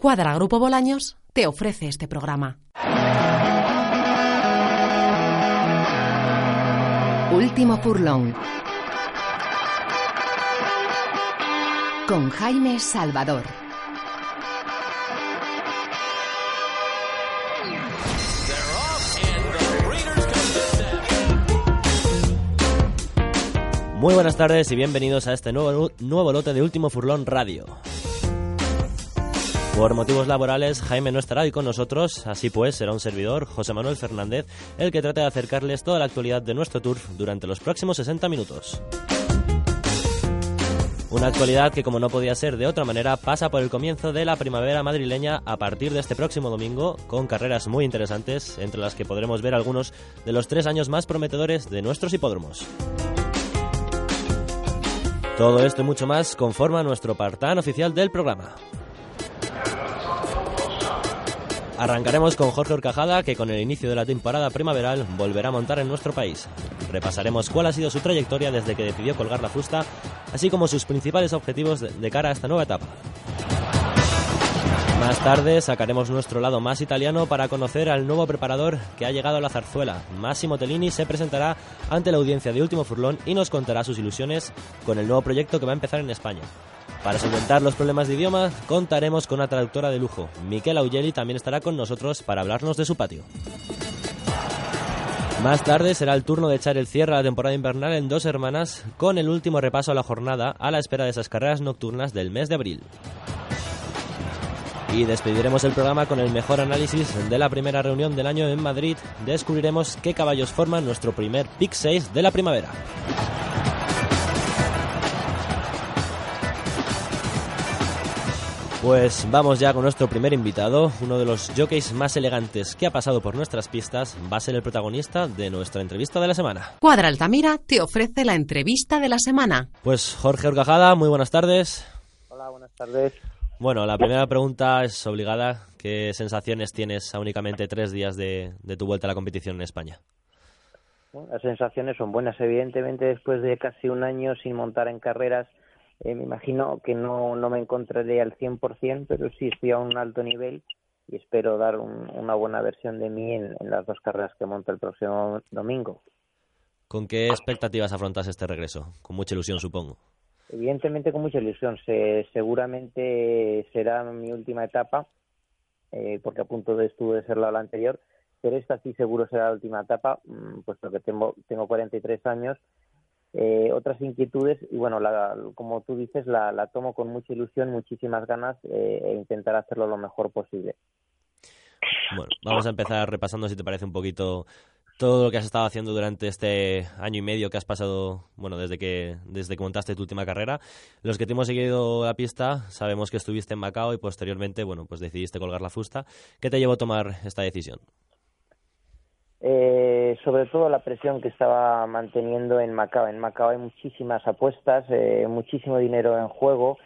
Cuadra Grupo Bolaños te ofrece este programa. Último furlón. Con Jaime Salvador. Muy buenas tardes y bienvenidos a este nuevo, nuevo lote de Último Furlón Radio. Por motivos laborales, Jaime no estará hoy con nosotros, así pues será un servidor, José Manuel Fernández, el que trate de acercarles toda la actualidad de nuestro turf durante los próximos 60 minutos. Una actualidad que, como no podía ser de otra manera, pasa por el comienzo de la primavera madrileña a partir de este próximo domingo, con carreras muy interesantes, entre las que podremos ver algunos de los tres años más prometedores de nuestros hipódromos. Todo esto y mucho más conforma nuestro partán oficial del programa. Arrancaremos con Jorge Orcajada, que con el inicio de la temporada primaveral volverá a montar en nuestro país. Repasaremos cuál ha sido su trayectoria desde que decidió colgar la fusta, así como sus principales objetivos de cara a esta nueva etapa. Más tarde sacaremos nuestro lado más italiano para conocer al nuevo preparador que ha llegado a la zarzuela. Massimo Tellini se presentará ante la audiencia de Último Furlón y nos contará sus ilusiones con el nuevo proyecto que va a empezar en España. Para solventar los problemas de idioma, contaremos con una traductora de lujo. Miquel Augeli también estará con nosotros para hablarnos de su patio. Más tarde será el turno de echar el cierre a la temporada invernal en dos hermanas con el último repaso a la jornada a la espera de esas carreras nocturnas del mes de abril. Y despediremos el programa con el mejor análisis de la primera reunión del año en Madrid. Descubriremos qué caballos forman nuestro primer Pick 6 de la primavera. Pues vamos ya con nuestro primer invitado, uno de los jockeys más elegantes que ha pasado por nuestras pistas, va a ser el protagonista de nuestra entrevista de la semana. Cuadra Altamira te ofrece la entrevista de la semana. Pues Jorge Orcajada, muy buenas tardes. Hola, buenas tardes. Bueno, la primera pregunta es obligada. ¿Qué sensaciones tienes a únicamente tres días de, de tu vuelta a la competición en España? Bueno, las sensaciones son buenas. Evidentemente, después de casi un año sin montar en carreras, eh, me imagino que no, no me encontraré al 100%, pero sí estoy a un alto nivel y espero dar un, una buena versión de mí en, en, las dos carreras que monto el próximo domingo. ¿Con qué expectativas afrontas este regreso? Con mucha ilusión, supongo. Evidentemente con mucha ilusión. Se, seguramente será mi última etapa, eh, porque a punto de estuvo de ser la, la anterior, pero esta sí seguro será la última etapa, puesto que tengo, tengo 43 años eh, otras inquietudes y bueno, la, como tú dices, la, la, tomo con mucha ilusión, muchísimas ganas eh, e intentar hacerlo lo mejor posible. Bueno, vamos a empezar repasando, si te parece, un poquito todo lo que has estado haciendo durante este año y medio que has pasado, bueno, desde que desde que montaste tu última carrera. Los que te hemos seguido la pista sabemos que estuviste en Macao y posteriormente, bueno, pues decidiste colgar la fusta. ¿Qué te llevó a tomar esta decisión? Eh, sobre todo la presión que estaba manteniendo en Macao. En Macao hay muchísimas apuestas, eh, muchísimo dinero en juego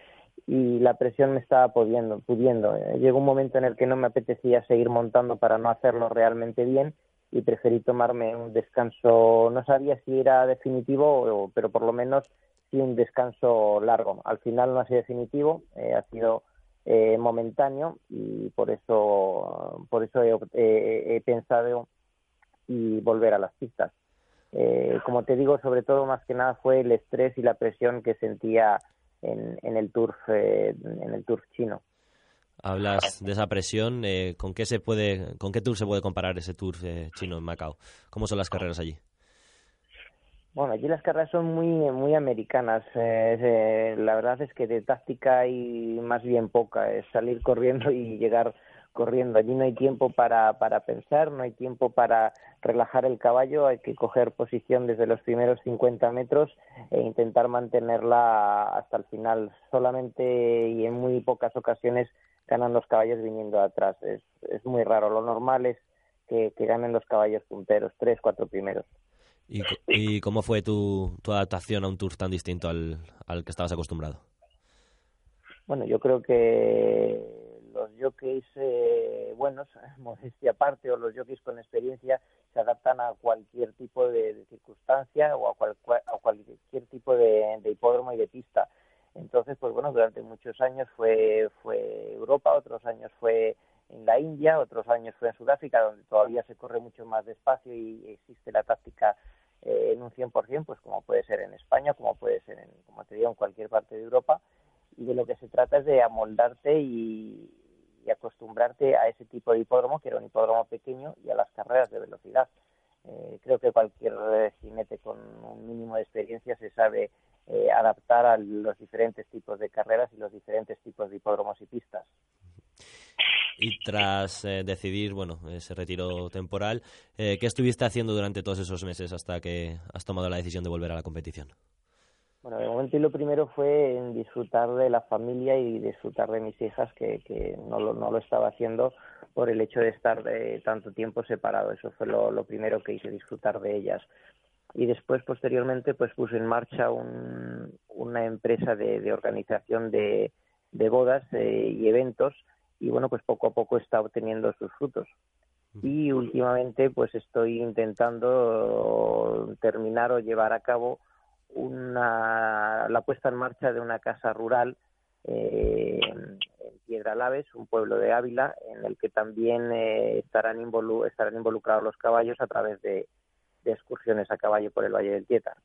y la presión me estaba pudiendo. pudiendo. Eh, llegó un momento en el que no me apetecía seguir montando para no hacerlo realmente bien y preferí tomarme un descanso. No sabía si era definitivo, pero por lo menos sí un descanso largo. Al final no ha sido definitivo, eh, ha sido eh, momentáneo y por eso, por eso he pensado y volver a las pistas. Eh, como te digo, sobre todo más que nada fue el estrés y la presión que sentía en, en el turf eh, en el turf chino. Hablas de esa presión, eh, ¿con qué se puede, con qué tour se puede comparar ese turf eh, chino en Macao? ¿Cómo son las carreras allí? Bueno, allí las carreras son muy muy americanas. Eh, la verdad es que de táctica hay más bien poca. Es salir corriendo y llegar corriendo. Allí no hay tiempo para, para pensar, no hay tiempo para relajar el caballo, hay que coger posición desde los primeros 50 metros e intentar mantenerla hasta el final. Solamente y en muy pocas ocasiones ganan los caballos viniendo atrás. Es, es muy raro. Lo normal es que, que ganen los caballos punteros, tres, cuatro primeros. ¿Y, y cómo fue tu, tu adaptación a un tour tan distinto al, al que estabas acostumbrado? Bueno, yo creo que los jockeys eh, buenos, modestia aparte, o los jockeys con experiencia, se adaptan a cualquier tipo de, de circunstancia o a, cual, a, cualquier tipo de, de, hipódromo y de pista. Entonces, pues bueno, durante muchos años fue, fue Europa, otros años fue en la India, otros años fue en Sudáfrica, donde todavía se corre mucho más despacio y existe la táctica eh, en un 100%, pues como puede ser en España, como puede ser, en, como te digo, en cualquier parte de Europa. Y de lo que se trata es de amoldarte y, acostumbrarte a ese tipo de hipódromo, que era un hipódromo pequeño, y a las carreras de velocidad. Eh, creo que cualquier jinete con un mínimo de experiencia se sabe eh, adaptar a los diferentes tipos de carreras y los diferentes tipos de hipódromos y pistas. Y tras eh, decidir, bueno, ese retiro temporal, ¿qué estuviste haciendo durante todos esos meses hasta que has tomado la decisión de volver a la competición? Bueno, de momento lo primero fue en disfrutar de la familia y disfrutar de mis hijas, que, que no, lo, no lo estaba haciendo por el hecho de estar de tanto tiempo separado. Eso fue lo, lo primero que hice, disfrutar de ellas. Y después posteriormente pues puse en marcha una empresa de, organización de, bodas eh, y eventos y bueno pues poco a poco está obteniendo sus frutos. Y últimamente pues estoy intentando terminar o llevar a cabo una la puesta en marcha de una casa rural eh, en Piedra Laves, un pueblo de Ávila, en el que también eh, estarán, estarán involucrados los caballos a través de, de excursiones a caballo por el Valle del Tieta.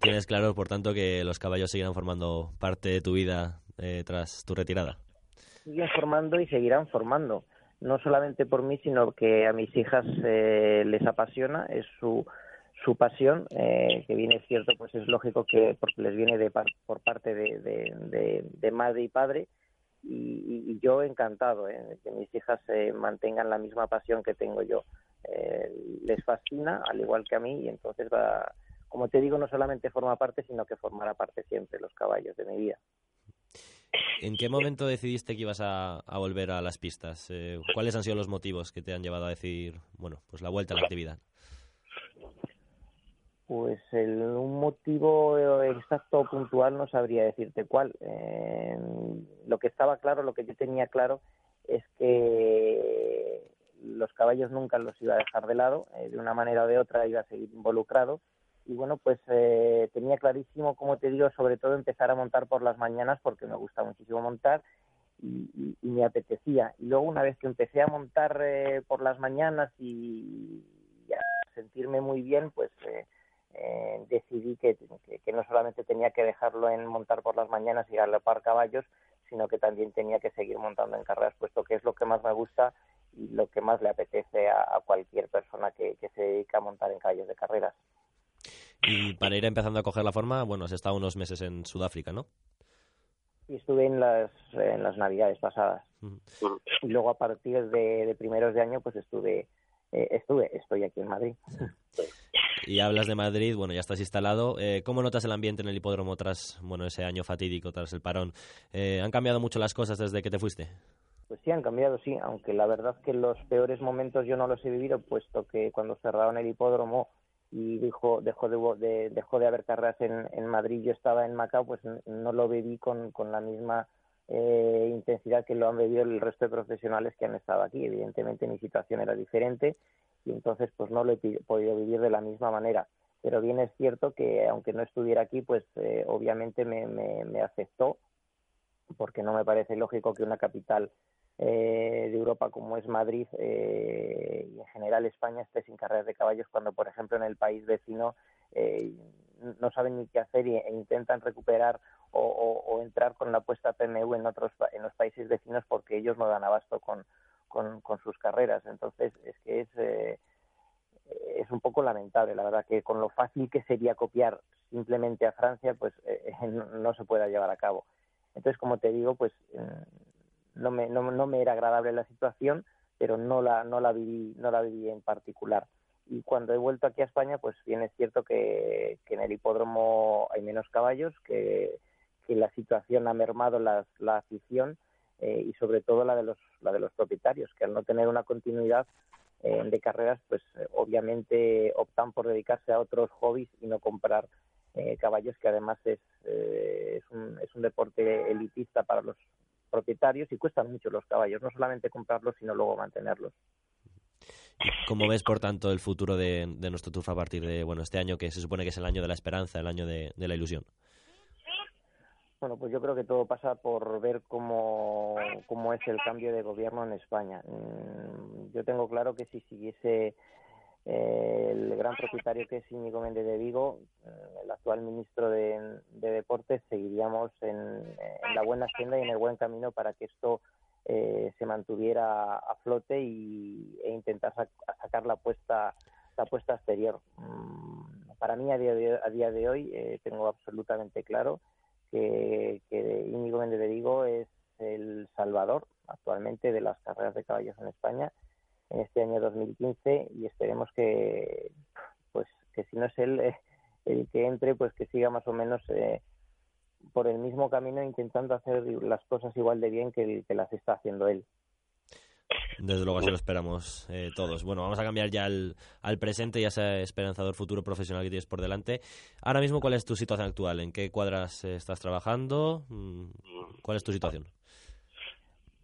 tienes claro, por tanto, que los caballos seguirán formando parte de tu vida eh, tras tu retirada. Siguen formando y seguirán formando, no solamente por mí, sino que a mis hijas eh, les apasiona, es su, su pasión, eh, que viene cierto, pues es lógico que porque les viene de por parte de, de, madre y padre, y, yo encantado eh, que mis hijas mantengan la misma pasión que tengo yo. Eh, les fascina, al igual que a mí, y entonces va, como te digo, no solamente forma parte, sino que formará parte siempre los caballos de mi vida. ¿En qué momento decidiste que ibas a, volver a las pistas? Eh, ¿Cuáles han sido los motivos que te han llevado a decir, bueno, pues la vuelta a la actividad? Pues el, un motivo exacto o puntual no sabría decirte cuál. Eh, lo que estaba claro, lo que yo tenía claro, es que los caballos nunca los iba a dejar de lado, eh, de una manera o de otra iba a seguir involucrado. Y bueno, pues eh, tenía clarísimo, como te digo, sobre todo empezar a montar por las mañanas porque me gusta muchísimo montar y, me apetecía. Y luego una vez que empecé a montar eh, por las mañanas y, a sentirme muy bien, pues decidí que, que, no solamente tenía que dejarlo en montar por las mañanas y galopar caballos, sino que también tenía que seguir montando en carreras, puesto que es lo que más me gusta y lo que más le apetece a, cualquier persona que, se dedica a montar en caballos de carreras. Y para ir empezando a coger la forma, bueno, has estado unos meses en Sudáfrica, ¿no? Y estuve en las, en las navidades pasadas. Y luego a partir de, primeros de año, pues estuve, eh, estuve, estoy aquí en Madrid. Y hablas de Madrid, bueno, ya estás instalado. Eh, ¿Cómo notas el ambiente en el hipódromo tras, bueno, ese año fatídico, tras el parón? Eh, ¿Han cambiado mucho las cosas desde que te fuiste? Pues sí, han cambiado, sí, aunque la verdad que los peores momentos yo no los he vivido, puesto que cuando cerraron el hipódromo y dijo, dejó, de, dejó de haber carreras en, en Madrid, yo estaba en Macao, pues no lo viví con, con la misma eh, intensidad que lo han vivido el resto de profesionales que han estado aquí. Evidentemente mi situación era diferente y entonces pues no lo he podido vivir de la misma manera. Pero bien es cierto que aunque no estuviera aquí, pues eh, obviamente me, me, me afectó porque no me parece lógico que una capital eh, de Europa como es Madrid eh, y en general España esté sin carreras de caballos cuando por ejemplo en el país vecino eh, no saben ni qué hacer e intentan recuperar o, entrar con la apuesta PMU en otros en los países vecinos porque ellos no dan abasto con, con, sus carreras entonces es que es es un poco lamentable la verdad que con lo fácil que sería copiar simplemente a Francia pues no, no se pueda llevar a cabo entonces como te digo pues no me, no, no me era agradable la situación, pero no la, no la viví, no la viví en particular. Y cuando he vuelto aquí a España, pues bien es cierto que, en el hipódromo hay menos caballos, que, que la situación ha mermado la, la afición eh, y sobre todo la de los, la de los propietarios, que al no tener una continuidad eh, de carreras, pues eh, obviamente optan por dedicarse a otros hobbies y no comprar caballos, que además es, es, un, es un deporte elitista para los propietarios y cuestan mucho los caballos, no solamente comprarlos, sino luego mantenerlos. ¿Cómo ves, por tanto, el futuro de, nuestro Turf a partir de bueno este año que se supone que es el año de la esperanza, el año de, la ilusión? Bueno, pues yo creo que todo pasa por ver cómo, cómo es el cambio de gobierno en España. Mm, yo tengo claro que si siguiese eh, el gran propietario que es Íñigo Méndez de Vigo, eh, el actual ministro de, Deportes, seguiríamos en, la buena senda y en el buen camino para que esto eh, se mantuviera a flote y, e intentar sacar la apuesta, la apuesta exterior. Mm, para mí, a día de, a día de hoy, tengo absolutamente claro que, que Íñigo Méndez de Vigo es el salvador actualmente de las carreras de caballos en España en este año 2015 y esperemos que pues que si no es él eh, el que entre pues que siga más o menos eh, por el mismo camino intentando hacer las cosas igual de bien que, que las está haciendo él. Desde luego así lo esperamos eh, todos. Bueno, vamos a cambiar ya al, al, presente y a ese esperanzador futuro profesional que tienes por delante. Ahora mismo, ¿cuál es tu situación actual? ¿En qué cuadras estás trabajando? Mm, ¿Cuál es tu situación?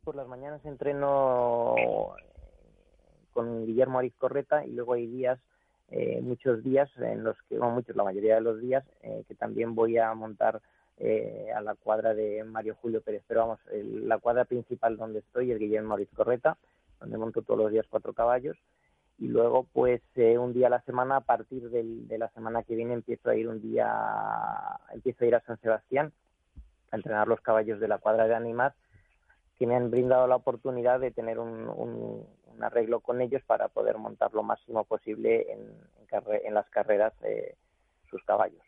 Por las mañanas entreno con Guillermo Ariz Correta y luego hay días, eh, muchos días en los que, bueno, muchos, la mayoría de los días, eh, que también voy a montar eh, a la cuadra de Mario Julio Pérez. Pero vamos, la cuadra principal donde estoy es Guillermo Ariz Correta, donde monto todos los días cuatro caballos. Y luego, pues, un día a la semana, a partir de la semana que viene, empiezo a ir un día, empiezo a ir a San Sebastián a entrenar los caballos de la cuadra de Animas que me han brindado la oportunidad de tener un, arreglo con ellos para poder montar lo máximo posible en, las carreras eh, sus caballos.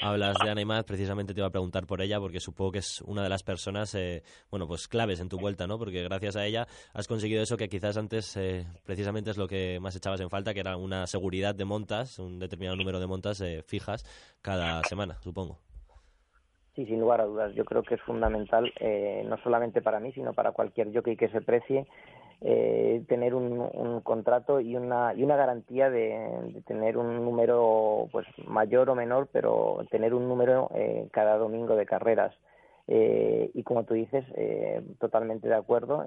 Hablas de Animat, precisamente te iba a preguntar por ella, porque supongo que es una de las personas, eh, bueno, pues claves en tu vuelta, ¿no? Porque gracias a ella has conseguido eso que quizás antes eh, precisamente es lo que más echabas en falta, que era una seguridad de montas, un determinado número de montas fijas cada semana, supongo. Sí, sin lugar a dudas. Yo creo que es fundamental, eh, no solamente para mí, sino para cualquier jockey que se precie, eh, tener un, contrato y una, y una garantía de, tener un número pues mayor o menor, pero tener un número eh, cada domingo de carreras. y como tú dices, totalmente de acuerdo,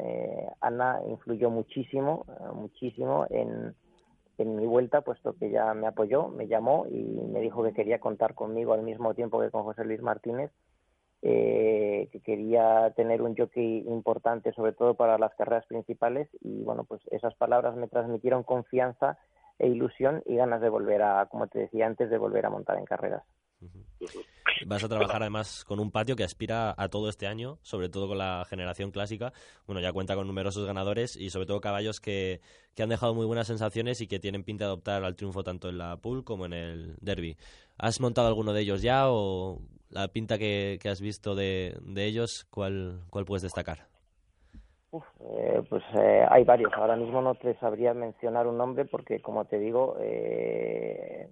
Ana influyó muchísimo, muchísimo en, en mi vuelta, puesto que ya me apoyó, me llamó y me dijo que quería contar conmigo al mismo tiempo que con José Luis Martínez, eh, que quería tener un jockey importante, sobre todo para las carreras principales, y bueno, pues esas palabras me transmitieron confianza e ilusión y ganas de volver a, como te decía antes, de volver a montar en carreras. Vas a trabajar además con un patio que aspira a todo este año, sobre todo con la generación clásica. Bueno, ya cuenta con numerosos ganadores y sobre todo caballos que, que han dejado muy buenas sensaciones y que tienen pinta de adoptar al triunfo tanto en la pool como en el derby. ¿Has montado alguno de ellos ya o la pinta que, has visto de, de ellos, ¿cuál, cuál puedes destacar? Eh, pues eh, hay varios. Ahora mismo no te sabría mencionar un nombre porque, como te digo, eh,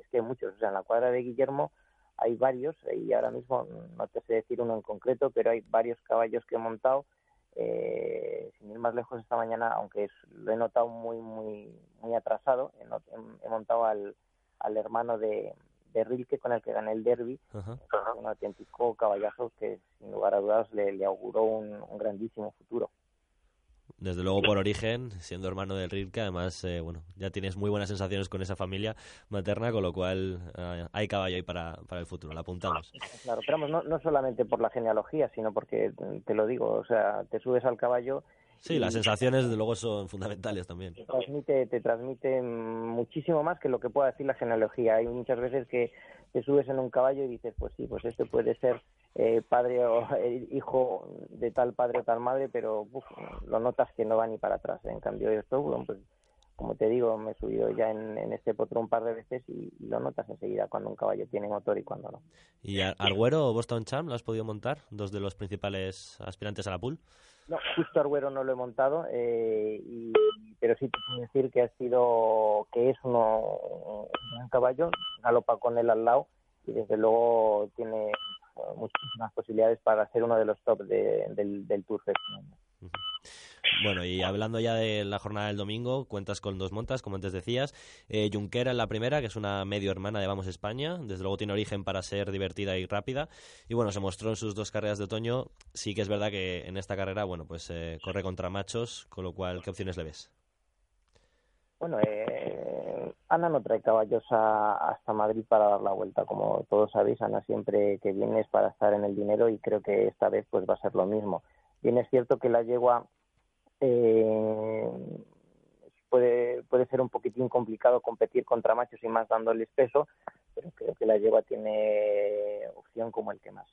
es que hay muchos. O sea, en la cuadra de Guillermo hay varios y ahora mismo no te sé decir uno en concreto, pero hay varios caballos que he montado. Eh, sin ir más lejos esta mañana, aunque lo he notado muy muy muy atrasado, he, montado al, al hermano de, de Rilke con el que gané el derby, un auténtico caballazo que sin lugar a dudas le, le auguró un grandísimo futuro desde luego por origen, siendo hermano del Rilke, además, eh, bueno, ya tienes muy buenas sensaciones con esa familia materna, con lo cual eh, hay caballo ahí para, para el futuro, la apuntamos. Claro, pero no, no solamente por la genealogía, sino porque, te lo digo, o sea, te subes al caballo Sí, las sensaciones desde luego son fundamentales también. Te transmite, te transmite muchísimo más que lo que pueda decir la genealogía. Hay muchas veces que te subes en un caballo y dices, pues sí, pues este puede ser eh, padre o eh, hijo de tal padre o tal madre, pero lo notas que no va ni para atrás. En cambio, esto, pues, como te digo, me he subido ya en, este potro un par de veces y, lo notas enseguida cuando un caballo tiene motor y cuando no. ¿Y Arguero o Boston Charm lo has podido montar? Dos de los principales aspirantes a la pool. No, justo Arguero no lo he montado, eh, y, pero sí te puedo decir que ha sido, que es uno, un caballo, galopa con él al lado y desde luego tiene muchísimas posibilidades para ser uno de los top del, del Tour Bueno, y hablando ya de la jornada del domingo, cuentas con dos montas, como antes decías. Eh, Junquera en la primera, que es una medio hermana de Vamos España. Desde luego tiene origen para ser divertida y rápida. Y bueno, se mostró en sus dos carreras de otoño. Sí que es verdad que en esta carrera, bueno, pues eh, corre contra machos, con lo cual, ¿qué opciones le ves? Bueno, eh, Ana no trae caballos hasta Madrid para dar la vuelta. Como todos sabéis, Ana siempre que viene es para estar en el dinero y creo que esta vez pues va a ser lo mismo. Bien es cierto que la yegua eh, puede, puede ser un poquitín complicado competir contra machos y más dándoles peso, pero creo que la yegua tiene opción como el que más.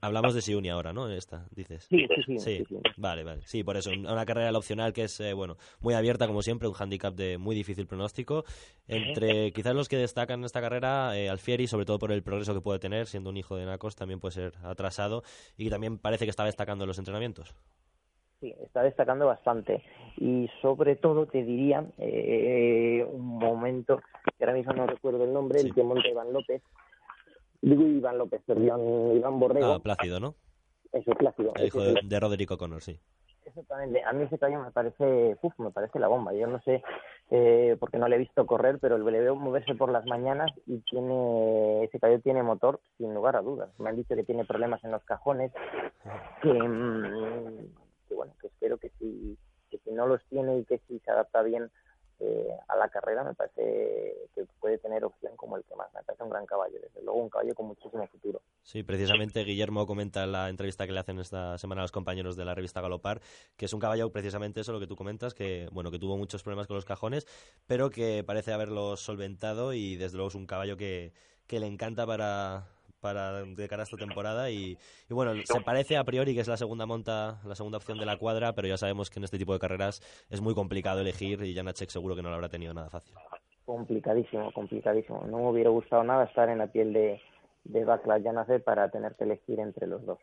Hablamos de Siuni ahora, ¿no? Esta, dices. Sí, sí, sí. Vale, vale. Sí, por eso. Una carrera opcional que es, eh, bueno, muy abierta, como siempre, un handicap de muy difícil pronóstico. Entre quizás los que destacan en esta carrera, eh, Alfieri, sobre todo por el progreso que puede tener, siendo un hijo de Nacos, también puede ser atrasado y también parece que está destacando en los entrenamientos. Sí, está destacando bastante. Y sobre todo te diría eh, un momento, que ahora mismo no recuerdo el nombre, el que monta Iván López, Digo Iván López, perdón, Iván Borrego. Ah, Plácido, ¿no? Eso, Plácido. El hijo de, Roderico Connor, sí. Exactamente. A mí ese caballo me parece, uf, me parece la bomba. Yo no sé, eh, porque no le he visto correr, pero le veo moverse por las mañanas y tiene, ese caballo tiene motor sin lugar a dudas. Me han dicho que tiene problemas en los cajones, que, mm, que bueno, que espero que si, que si no los tiene y que si se adapta bien eh, a la carrera me parece que puede tener opción como el que más. Me parece un gran caballo, desde luego un caballo con muchísimo futuro. Sí, precisamente Guillermo comenta en la entrevista que le hacen esta semana a los compañeros de la revista Galopar, que es un caballo precisamente eso lo que tú comentas, que bueno que tuvo muchos problemas con los cajones, pero que parece haberlo solventado y desde luego es un caballo que, que le encanta para para de cara a esta temporada y, bueno, se parece a priori que es la segunda monta, la segunda opción de la cuadra, pero ya sabemos que en este tipo de carreras es muy complicado elegir y Janacek seguro que no lo habrá tenido nada fácil. Complicadísimo, complicadísimo. No me hubiera gustado nada estar en la piel de, de Backlash Janacek para tener que elegir entre los dos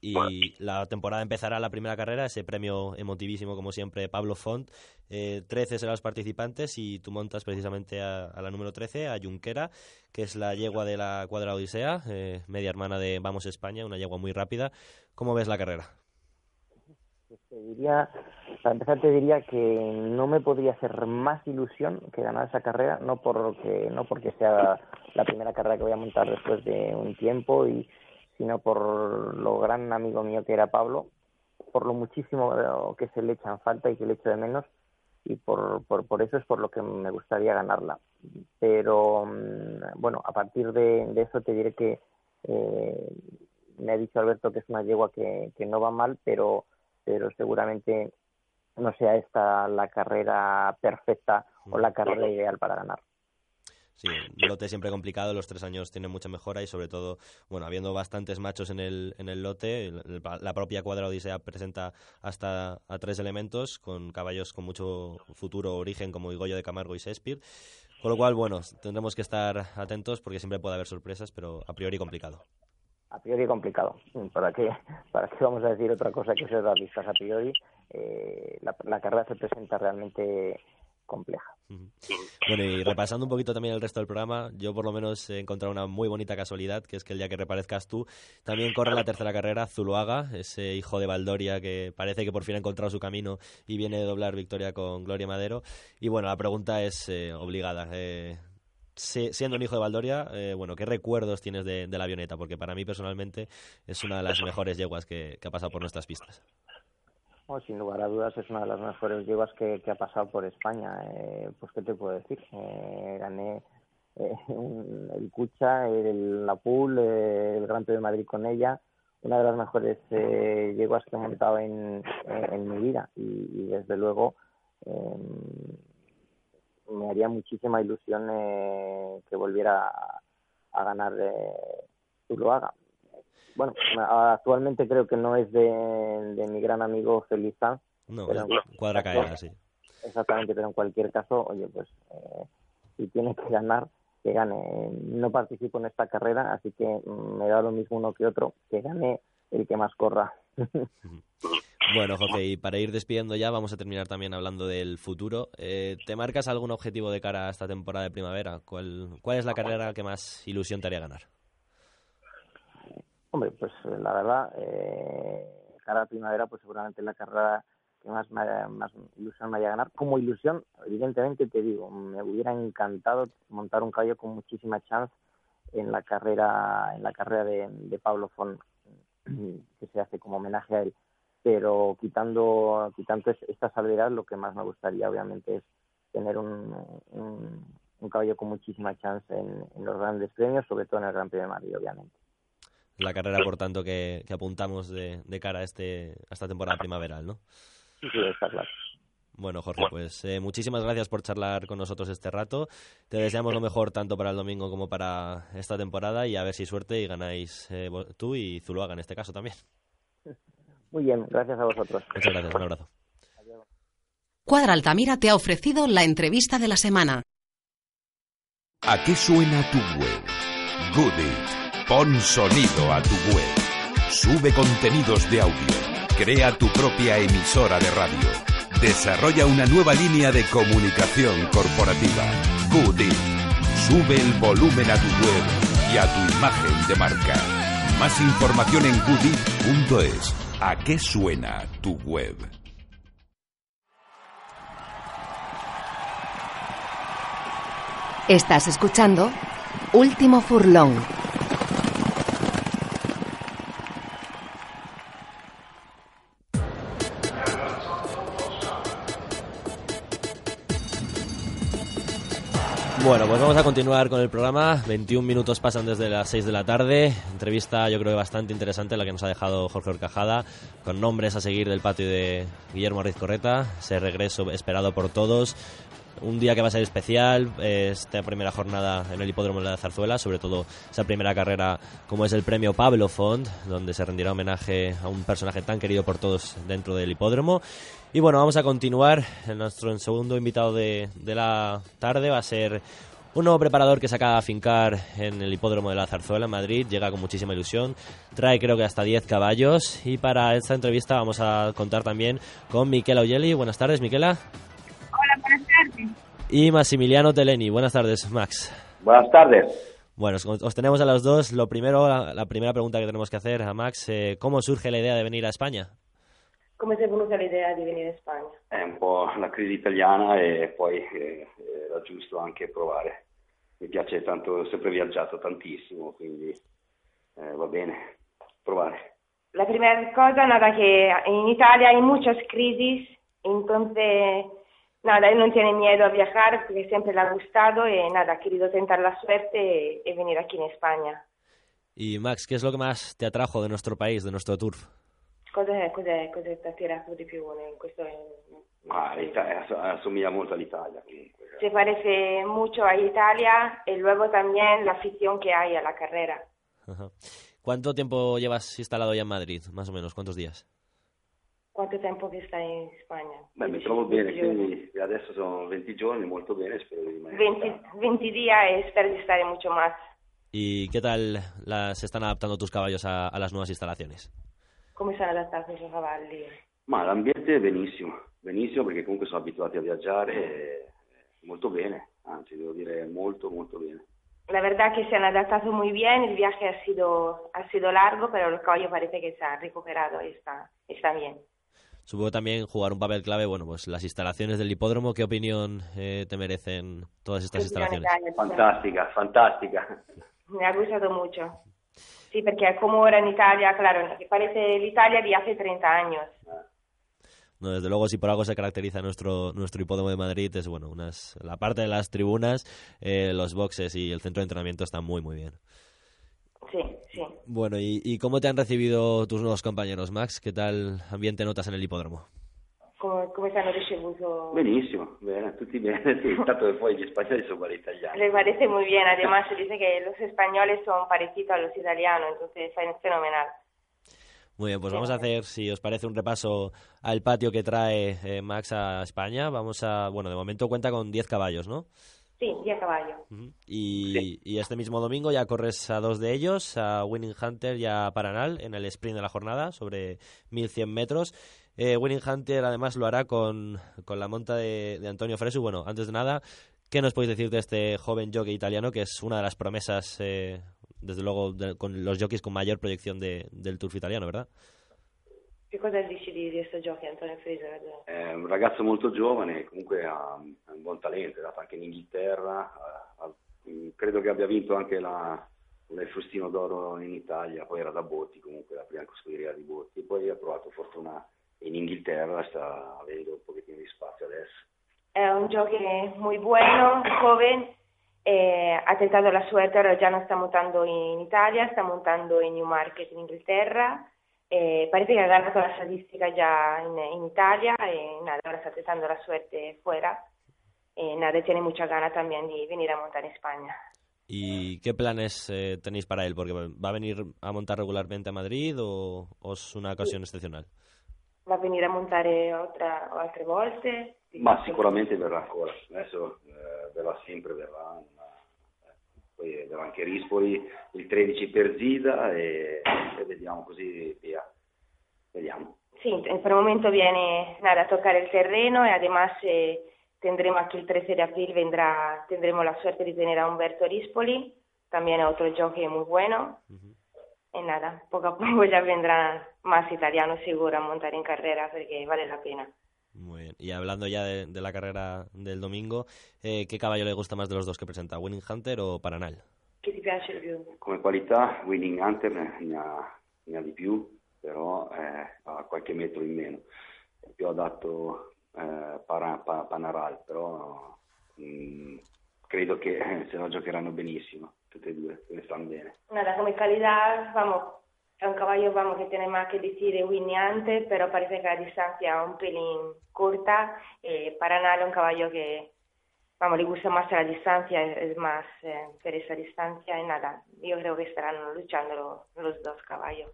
y la temporada empezará la primera carrera, ese premio emotivísimo como siempre, Pablo Font. Eh, 13 serán los participantes y tú montas precisamente a, la número 13, a Junquera, que es la yegua de la Cuadra Odisea, eh, media hermana de Vamos España, una yegua muy rápida. ¿Cómo ves la carrera? Pues te diría, para empezar te diría que no me podría hacer más ilusión que ganar esa carrera, no porque, no porque sea la primera carrera que voy a montar después de un tiempo y sino por lo gran amigo mío que era Pablo, por lo muchísimo que se le echan falta y que le echo de menos, y por, por, por eso es por lo que me gustaría ganarla. Pero mm, bueno, a partir de, eso te diré que eh, me ha dicho Alberto que es una yegua que, que no va mal, pero, pero seguramente no sea esta la carrera perfecta o la carrera ideal para ganar. Sí, lote siempre complicado, los tres años tienen mucha mejora y sobre todo, bueno, habiendo bastantes machos en el, en el lote, la propia cuadra Odisea presenta hasta a tres elementos con caballos con mucho futuro origen como Igoyo de Camargo y Shakespeare, con lo cual, bueno, tendremos que estar atentos porque siempre puede haber sorpresas, pero a priori complicado. A priori complicado. ¿Para qué, para qué vamos a decir otra cosa que ser las vistas a priori? Eh, la, la carrera se presenta realmente compleja. Bueno, y repasando un poquito también el resto del programa, yo por lo menos he encontrado una muy bonita casualidad, que es que el día que reparezcas tú, también corre la tercera carrera Zuluaga, ese hijo de Valdoria que parece que por fin ha encontrado su camino y viene de doblar victoria con Gloria Madero. Y bueno, la pregunta es eh, obligada. Eh, siendo un hijo de Valdoria, eh, bueno, ¿qué recuerdos tienes de, la avioneta? Porque para mí personalmente es una de las mejores yeguas que ha pasado por nuestras pistas sin lugar a dudas es una de las mejores yeguas que, ha pasado por España. Eh, pues, ¿qué te puedo decir? Eh, gané eh, el Cucha, el La Pool, el Gran Premio de Madrid con ella. Una de las mejores yeguas que he montado en, mi vida. Y, desde luego em, me haría muchísima ilusión que volviera a, a ganar Zuluaga bueno, actualmente creo que no es de, mi gran amigo Felizán. No, pero cuadra caída, sí. Exactamente, pero en cualquier caso, oye, pues eh, si tiene que ganar, que gane. No participo en esta carrera, así que mm, me da lo mismo uno que otro, que gane el que más corra. Bueno, Jorge, y para ir despidiendo ya, vamos a terminar también hablando del futuro. Eh, ¿Te marcas algún objetivo de cara a esta temporada de primavera? ¿Cuál, ¿Cuál es la carrera que más ilusión te haría ganar? Hombre, pues eh, la verdad, eh, cara a primavera, pues seguramente la carrera que más, más ilusión me haya ganar. Como ilusión, evidentemente te digo, me hubiera encantado montar un caballo con muchísima chance en la carrera, en la carrera de, Pablo Fon, que se hace como homenaje a él. Pero quitando, quitando esta salvedad, lo que más me gustaría, obviamente, es tener un, un, caballo con muchísima chance en, los grandes premios, sobre todo en el Gran Premio de Madrid, obviamente. La carrera, por tanto, que, apuntamos de, cara a, este, a esta temporada primaveral, ¿no? Sí, sí, está claro. Bueno, Jorge, pues eh, muchísimas gracias por charlar con nosotros este rato. Te deseamos lo mejor tanto para el domingo como para esta temporada y a ver si suerte y ganáis eh, tú y Zuluaga en este caso también. Muy bien, gracias a vosotros. Muchas gracias, un abrazo. Cuadra Altamira te ha ofrecido la entrevista de la semana. ¿A qué suena tu web? Goodit. Pon sonido a tu web. Sube contenidos de audio. Crea tu propia emisora de radio. Desarrolla una nueva línea de comunicación corporativa. Goodit. Sube el volumen a tu web y a tu imagen de marca. Más información en goodit.es. ¿A qué suena tu web? Estás escuchando Último Furlón. Bueno, pues vamos a continuar con el programa. 21 minutos pasan desde las 6 de la tarde. Entrevista yo creo bastante interesante la que nos ha dejado Jorge Orcajada, con nombres a seguir del patio de Guillermo Riz Correta. Ese regreso esperado por todos. Un día que va a ser especial, esta primera jornada en el hipódromo de la Zarzuela, sobre todo esa primera carrera como es el premio Pablo Font, donde se rendirá homenaje a un personaje tan querido por todos dentro del hipódromo. Y bueno, vamos a continuar. Nuestro segundo invitado de, la tarde va a ser un nuevo preparador que se acaba de afincar en el hipódromo de la Zarzuela en Madrid, llega con muchísima ilusión, trae creo que hasta 10 caballos y para esta entrevista vamos a contar también con Miquela Oyeli. Buenas tardes, Miquela. Hola, buenas. Y Massimiliano Teleni. Buenas tardes, Max. Buenas tardes. Bueno, os tenemos a los dos. Lo primero, la, primera pregunta que tenemos que hacer a Max, eh, ¿cómo surge la idea de venir a España? Come ti è venuta l'idea di venire in Spagna? È un po' la crisi italiana e poi eh, era giusto anche provare. Mi piace tanto, ho sempre viaggiato tantissimo, quindi eh, va bene provare. La primera cosa, nada, que en Italia hay muchas crisis, entonces, nada, él no tiene miedo a viajar porque siempre le ha gustado y nada, ha querido tentar la suerte y, venir aquí en España. Y Max, ¿qué es lo que más te atrajo de nuestro país, de nuestro turf? Cos'è, cos'è, cos'è ti ha attirato di più in questo? Ah, assomiglia molto all'Italia comunque. Se parece mucho a Italia y luego también la afición que hay a la carrera. ¿Cuánto tiempo llevas instalado ya en Madrid, más o menos? ¿Cuántos días? Quanto tempo che stai in Spagna? Beh, mi trovo bene, quindi adesso sono 20 giorni, molto bene, spero di rimanere. 20, 20 días y espero di stare mucho más. ¿Y qué tal la, se están adaptando tus caballos a, a las nuevas instalaciones? Come sono adattati i cavalli? Ma l'ambiente è benissimo, benissimo perché comunque sono abituati a viaggiare molto bene, anzi devo dire molto molto bene. La verdad que se han adaptado muy bien, el viaje ha sido, ha sido largo, pero el caballo parece que se ha recuperado y está, está bien. Supongo también jugar un papel clave, bueno, pues las instalaciones del hipódromo, ¿qué opinión eh, te merecen todas estas instalaciones? Fantástica, fantástica. Me ha gustado mucho. Sí, porque como ahora en Italia, claro, parece el Italia de hace 30 años. No, desde luego, si por algo se caracteriza nuestro nuestro hipódromo de Madrid, es bueno, unas, la parte de las tribunas, eh, los boxes y el centro de entrenamiento están muy, muy bien. Sí, sí. Bueno, ¿y, ¿y cómo te han recibido tus nuevos compañeros, Max? ¿Qué tal ambiente notas en el hipódromo? come, come ti hanno ricevuto? Benissimo, bene, tutti bene, sí, tanto que poi gli spagnoli sono para italiani. Le parece muy bien, además dice que los españoles son parecidos a los italianos, entonces es fenomenal. Muy bien, pues vamos a hacer, si os parece, un repaso al patio que trae eh, Max a España. Vamos a, bueno, de momento cuenta con 10 caballos, ¿no? Sí, 10 caballos. y, sí. y, este mismo domingo ya corres a dos de ellos, a Winning Hunter y a Paranal, en el sprint de la jornada, sobre 1100 metros. Eh, Winning Hunter además lo hará con, con la monta de, de, Antonio Fresu. Bueno, antes de nada, ¿qué nos podéis decir de este joven jockey italiano que es una de las promesas, eh, desde luego, de, con los jockeys con mayor proyección de, del turf italiano, ¿verdad? Che cosa dici di questo jockey Antonio Fresu? È un ragazzo molto giovane, comunque ha, ha un buon talento, è nato anche in Inghilterra, ha, ha, credo che abbia vinto anche la, il Frustino d'Oro in Italia, poi era da Botti comunque, la prima scuderia di Botti, poi ha provato fortuna in Inghilterra sta avendo un pochettino di spazio adesso. Es un jockey muy bueno, joven, eh, ha tentado la suerte, ahora ya no está montando en Italia, está montando en Newmarket en Inglaterra. Eh, parece que ha ganado la estadística ya en, en Italia y nada, ahora está tentando la suerte fuera. Eh, nada, tiene mucha gana también de venir a montar en España. ¿Y qué planes eh, tenéis para él? Porque va a venir a montar regularmente a Madrid o, o es una ocasión excepcional? Va a venire a montare altra, altre volte? Ma sicuramente verrà ancora, adesso eh, verrà sempre, verrà, eh, poi verrà anche Rispoli il 13 per Zida e, e vediamo così via. Vediamo. Sí, por el momento viene nada a tocar el terreno y además eh, tendremos aquí el 13 de abril vendrá, tendremos la suerte de tener a Humberto Rispoli, también otro jockey muy bueno. Y nada, poco a poco ya vendrán más italianos seguro a montar en carrera porque vale la pena. Bien. Y hablando ya de, de la carrera del domingo, eh, ¿qué caballo le gusta más de los dos que presenta? ¿Winning Hunter o Paranal? Che ti piace di più? Come qualità Winning Hunter ne ha, ne ha di più, però eh, ha qualche metro in meno. È più adatto eh, Para- Pa- Panaral, però mm, credo che eh, se lo giocheranno benissimo, tutte e due, se ne stanno bene. Nada, come calidad, vamos, es un caballo vamos, que tiene más que decir Winnie antes, pero parece que la distancia es un pelín corta. Eh, para nada es un caballo que, vamos, le gusta más la distancia, es más eh, per esa distancia y nada. Yo creo que estarán luchando lo- los dos caballos.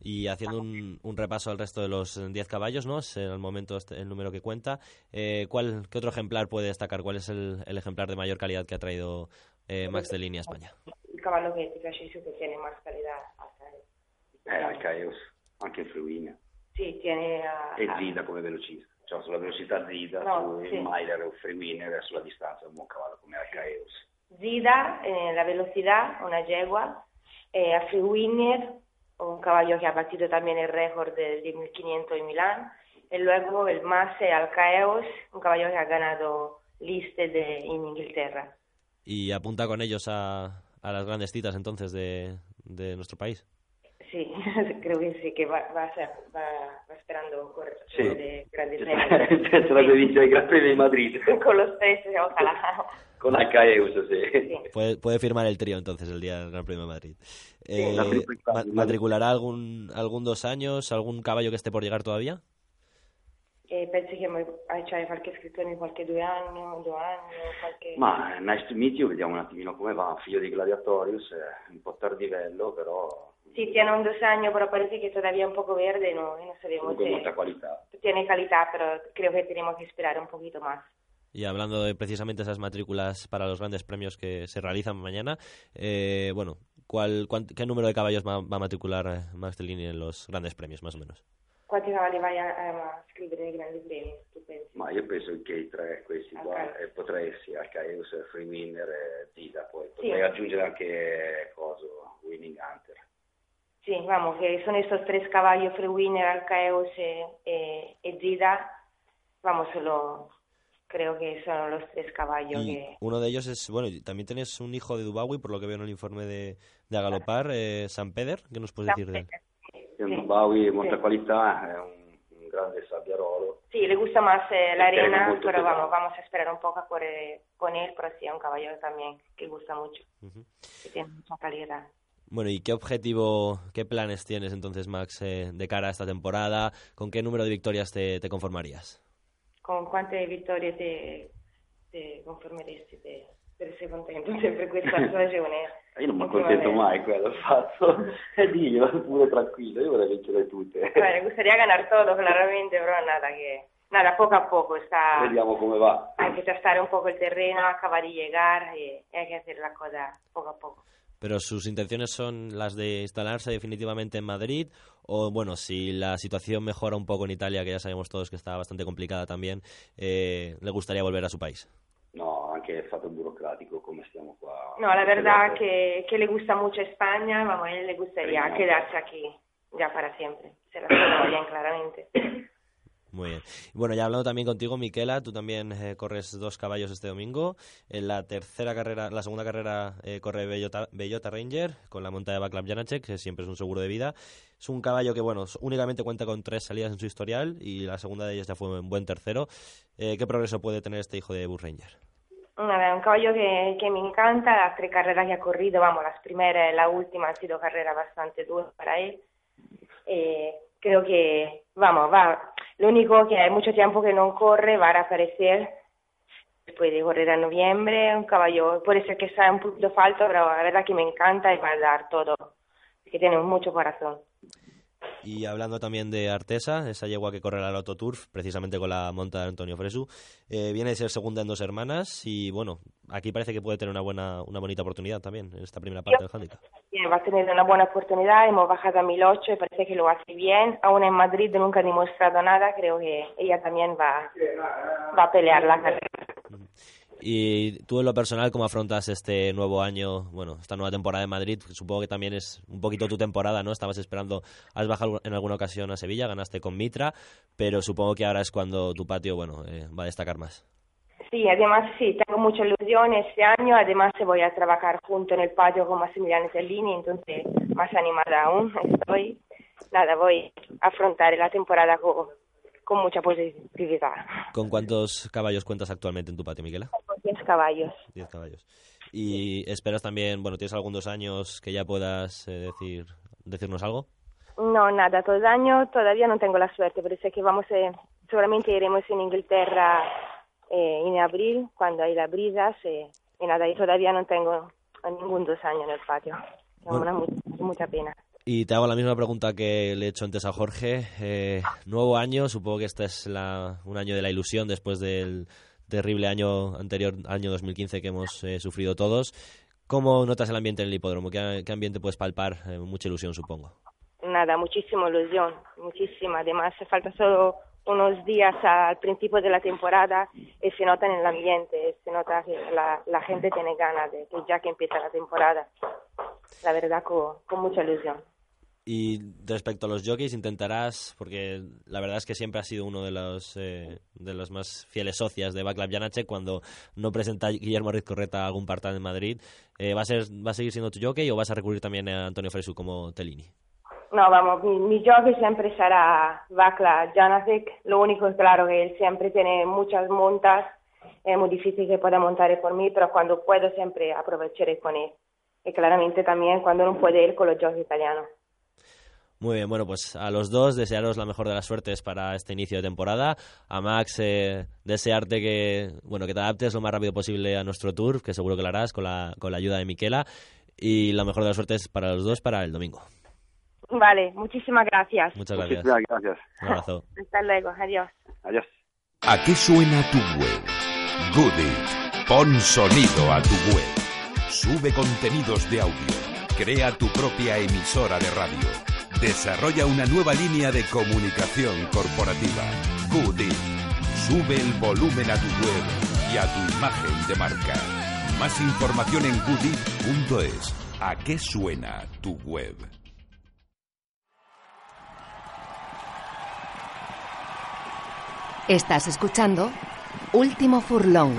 Y haciendo un, un repaso al resto de los 10 caballos, ¿no? Es el momento este- el número que cuenta. Eh, ¿cuál, ¿Qué otro ejemplar puede destacar? ¿Cuál es el, el ejemplar de mayor calidad que ha traído eh, Max de Línea a España? El caballo que que tiene más calidad. Eh, Alcaeus, anche il Fruina. Sí, tiene a, E Zida come velocista. Cioè sulla velocità Zida, No, su sì. il Mailer o Free Winner e sulla distanza è un buon cavallo come Alcaeus. Zida, eh, la velocidad, una yegua, eh, a Free Winner, un caballo que ha batido también el récord del 1500 en Milán, y luego el Mase Alcaeus, un caballo que ha ganado liste de, en Inglaterra. Y apunta con ellos a, a las grandes citas entonces de, de nuestro país. Sí, creo que sí, que va, va, a ser, va, va esperando correr Sí. de grandes Penso la vincere il Gran Premio di Madrid Con los tres, ojalá. con Alcaeus, sì. Sí. Puede, puede firmar el trío entonces el día del Gran Premio de Madrid. Eh, la ma-. ¿Matriculará algún, algún dos años, algún caballo que esté por llegar todavía? E pensi che mai- c'hai qualche iscrizione in qualche due anni, due anni, qualche... Ma nice to meet you, vediamo un attimino come va. Figlio di Gladiatorius, un po' tardivello, però Sí, tiene un dos años, pero parece que todavía un poco verde, no, no sabemos molta qualità. tiene calidad, pero creo que tenemos que esperar un poquito más. Y hablando de precisamente esas matrículas para los grandes premios que se realizan mañana, eh, bueno, ¿cuál, cuán- ¿qué número de caballos va, va a matricular eh, Max Tellini en los grandes premios, más o menos? ¿Cuánti cavalli vai a, a scrivere nei grandi premi, tu pensi? Ma io penso che i tre questi qua, Ok. e potrei sì, Alcaeus, Free Winner e Zida, poi Sì. potrei aggiungere anche coso, Winning Hunter. Sí, vamos, que son estos tres caballos, Free Winner, Alcaeus e, e, e Zida, vamos, solo creo que son los tres caballos Y que... uno de ellos es, bueno, y también tienes un hijo de Dubawi, por lo que veo en el informe de, de Agalopar, eh, San Peder, ¿qué nos puedes decir de él? Molta Sì. qualità, è un, un grande sabbiarolo. Sí, le gusta más eh, la arena, pero pesado. vamos, vamos a esperar un poco a correr con él, pero sí, es un caballo también que gusta mucho, Ujú. que tiene mucha calidad. Bueno, ¿y qué objetivo, qué planes tienes entonces, Max, eh, de cara a esta temporada? ¿Con qué número de victorias te, te conformarías? Con quante vittorie ti, ti confermeresti per, per essere contento sempre questa stagione? Io non mi accontento mai quello fatto. E diglielo pure tranquillo, io vorrei vincere tutte. Me gustaría ganar todo, claramente, pero nada, que nada, poco a poco, está, Vediamo come va. hay que testar un poco el terreno, acabar de llegar y hay que hacer la cosa poco a poco. Pero sus intenciones son las de instalarse definitivamente en Madrid o, bueno, si la situación mejora un poco en Italia, que ya sabemos todos que está bastante complicada también, eh, le gustaría volver a su país. No, anche il fatto burocratico, come stiamo qua. No, la verdad que, que le gusta mucho España, vamos, a él le gustaría quedarse aquí ya para siempre. Se la bien, claramente. Muy bien. Bueno, ya hablando también contigo, Miquela, tú también eh, corres dos caballos este domingo. En la tercera carrera, la segunda carrera eh, corre Bellota, Bellota, Ranger con la monta de Backlab Janacek, que siempre es un seguro de vida. Es un caballo que, bueno, únicamente cuenta con tres salidas en su historial y la segunda de ellas ya fue un buen tercero. Eh, ¿Qué progreso puede tener este hijo de Bull Ranger? un caballo que, que, me encanta, las tres carreras que ha corrido, vamos, las primeras y la última han sido carreras bastante duras para él. Eh, creo que, vamos, va, lo único que hay mucho tiempo que no corre, va a aparecer después de correr en noviembre, un caballo, puede ser que sea un poquito falto, pero la verdad que me encanta y va a dar todo, que tiene mucho corazón. Y hablando también de Artesa, esa yegua que corre la Loto Turf, precisamente con la monta de Antonio Fresu, eh, viene de ser segunda en dos hermanas y bueno, aquí parece que puede tener una buena, una bonita oportunidad también en esta primera parte del handicap. va a tener una buena oportunidad, hemos bajado a 1008 y parece que lo hace bien. Aún en Madrid nunca ha demostrado nada, creo que ella también va, va a pelear la carrera. Y tú en lo personal, ¿cómo afrontas este nuevo año, bueno, esta nueva temporada de Madrid? Supongo que también es un poquito tu temporada, ¿no? Estabas esperando, has bajado en alguna ocasión a Sevilla, ganaste con Mitra, pero supongo que ahora es cuando tu patio, bueno, eh, va a destacar más. Sí, además sí, tengo mucha ilusión este año, además voy a trabajar junto en el patio con Massimiliano Tellini, entonces más animada aún estoy. Nada, voy a afrontar la temporada con, con mucha positividad. ¿Con cuántos caballos cuentas actualmente en tu patio, Miquela? Con 10 caballos. 10 caballos. ¿Y esperas también, bueno, tienes algunos años que ya puedas eh, decir decirnos algo? No, nada, todo el año todavía no tengo la suerte, pero sé que vamos, eh, seguramente iremos en Inglaterra eh, en abril, cuando hay las brisas, eh, y nada, y todavía no tengo ningún dos años en el patio. Tengo una mucha pena. Y te hago la misma pregunta que le he hecho antes a Jorge. Eh, nuevo año, supongo que este es la, un año de la ilusión después del terrible año anterior, año 2015 que hemos eh, sufrido todos. ¿Cómo notas el ambiente en el hipódromo? ¿Qué, ambiente puedes palpar? Eh, mucha ilusión, supongo. Nada, muchísima ilusión, muchísima. Además, falta solo unos días al principio de la temporada y se nota en el ambiente, se nota que la, la gente tiene ganas de que ya que empieza la temporada. La verdad, con mucha ilusión. Y respecto a los jockeys, intentarás, porque la verdad es que siempre ha sido uno de los, eh, de los más fieles socias de Backlab Janache cuando no presenta Guillermo Riz Correta algún partán en Madrid. Eh, ¿va, a ser, ¿Va a seguir siendo tu jockey o vas a recurrir también a Antonio Fresu como Tellini? No, vamos, mi, jockey siempre será Backlab Janacek. Lo único es claro que él siempre tiene muchas montas. Es muy difícil que pueda montar por mí, pero cuando puedo siempre aprovecharé con él. Y claramente también cuando no puede ir con los jockeys italianos. Muy bien, bueno, pues a los dos desearos la mejor de las suertes para este inicio de temporada. A Max, eh, desearte que, bueno, que te adaptes lo más rápido posible a nuestro tour, que seguro que lo harás con la, con la ayuda de Miquela. Y la mejor de las suertes para los dos para el domingo. Vale, muchísimas gracias. Muchas gracias. gracias. Un abrazo. Hasta luego, adiós. Adiós. ¿A qué suena tu web? Goodit. Pon sonido a tu web. Sube contenidos de audio. Crea tu propia emisora de radio Desarrolla una nueva línea de comunicación corporativa. Goodit. Sube el volumen a tu web y a tu imagen de marca. Más información en goodit.es. ¿A qué suena tu web? Estás escuchando Último Furlón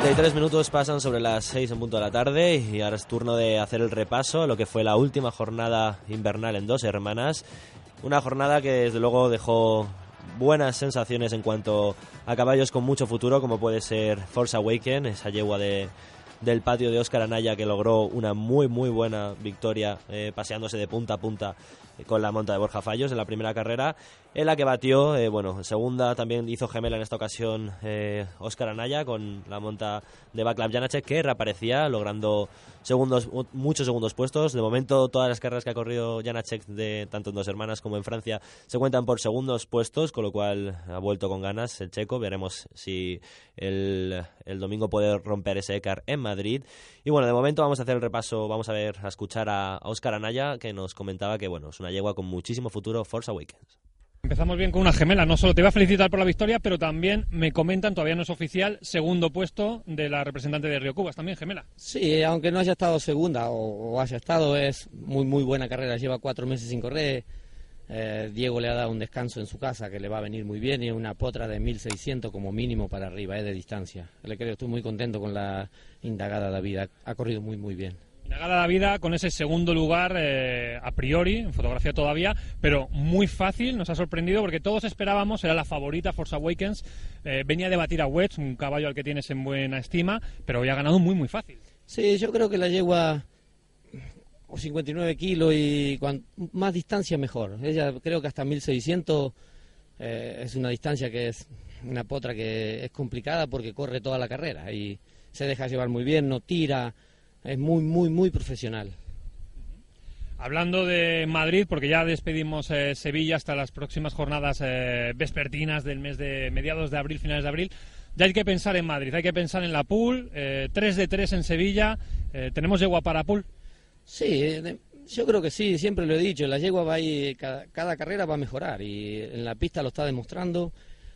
33 minutos pasan sobre las 6 en punto de la tarde y ahora es turno de hacer el repaso lo que fue la última jornada invernal en dos hermanas. Una jornada que desde luego dejó buenas sensaciones en cuanto a caballos con mucho futuro, como puede ser Force Awaken, esa yegua de, del patio de Oscar Anaya que logró una muy muy buena victoria eh, paseándose de punta a punta con la monta de Borja Fallos en la primera carrera, en la que batió, eh, bueno, segunda también hizo gemela en esta ocasión eh, Óscar Anaya con la monta de Backlav Janacek, que reaparecía logrando segundos, muchos segundos puestos. De momento, todas las carreras que ha corrido Janacek, de, tanto en Dos Hermanas como en Francia, se cuentan por segundos puestos, con lo cual ha vuelto con ganas el checo. Veremos si el, el domingo puede romper ese ECAR en Madrid. Y bueno, de momento vamos a hacer el repaso, vamos a ver, a escuchar a Óscar Anaya, que nos comentaba que, bueno, es una yegua con muchísimo futuro, Force Awakens. Empezamos bien con una gemela. No solo te voy a felicitar por la victoria, pero también me comentan, todavía no es oficial, segundo puesto de la representante de Río Cubas, también gemela. Sí, aunque no haya estado segunda o, haya estado, es muy muy buena carrera. Lleva cuatro meses sin correr. Eh, Diego le ha dado un descanso en su casa que le va a venir muy bien y una potra de 1600 como mínimo para arriba, es de distancia. Le creo, estoy muy contento con la indagada David, ha corrido muy muy bien la vida con ese segundo lugar eh, a priori, en fotografía todavía, pero muy fácil, nos ha sorprendido porque todos esperábamos, era la favorita Force Awakens, eh, venía a debatir a Wetz, un caballo al que tienes en buena estima, pero hoy ha ganado muy muy fácil. Sí, yo creo que la yegua o 59 kilos y más distancia mejor. Ella creo que hasta 1600 eh, es una distancia que es una potra que es complicada porque corre toda la carrera y se deja llevar muy bien, no tira es muy, muy, muy profesional. Hablando de Madrid, porque ya despedimos eh, Sevilla hasta las próximas jornadas eh, vespertinas del mes de mediados de abril, finales de abril, ya hay que pensar en Madrid, hay que pensar en la pool, eh, 3 de 3 en Sevilla, eh, ¿tenemos yegua para pool? Sí, yo creo que sí, siempre lo he dicho, la yegua va a cada, cada carrera va a mejorar y en la pista lo está demostrando,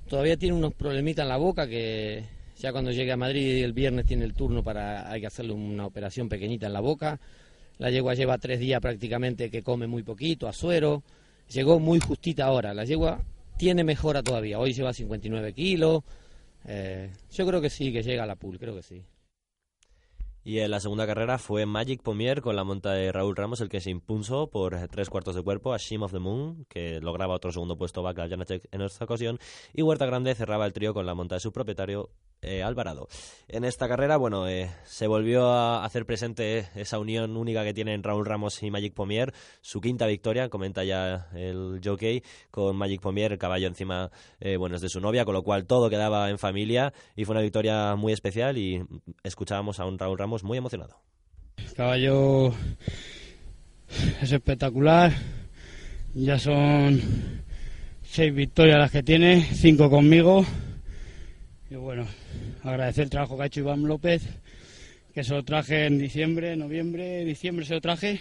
todavía tiene unos problemitas en la boca que ya cuando llegue a Madrid el viernes tiene el turno para, hay que hacerle una operación pequeñita en la boca. La yegua lleva tres días prácticamente que come muy poquito, a suero. Llegó muy justita ahora. La yegua tiene mejora todavía. Hoy lleva 59 kilos. Eh, yo creo que sí, que llega a la pool, creo que sí. Y en la segunda carrera fue Magic Pomier con la monta de Raúl Ramos el que se impuso por tres cuartos de cuerpo a Shim of the Moon, que lograba otro segundo puesto Janacek en esta ocasión, y Huerta Grande cerraba el trío con la monta de su propietario eh, Alvarado. En esta carrera, bueno, eh, se volvió a hacer presente esa unión única que tienen Raúl Ramos y Magic Pomier, su quinta victoria, comenta ya el jockey, con Magic Pomier, el caballo encima, eh, bueno, es de su novia, con lo cual todo quedaba en familia, y fue una victoria muy especial, y escuchábamos a un Raúl Ramos muy emocionado. Caballo es espectacular. Ya son seis victorias las que tiene, cinco conmigo. Y bueno, agradecer el trabajo que ha hecho Iván López, que se lo traje en diciembre, noviembre, diciembre se lo traje.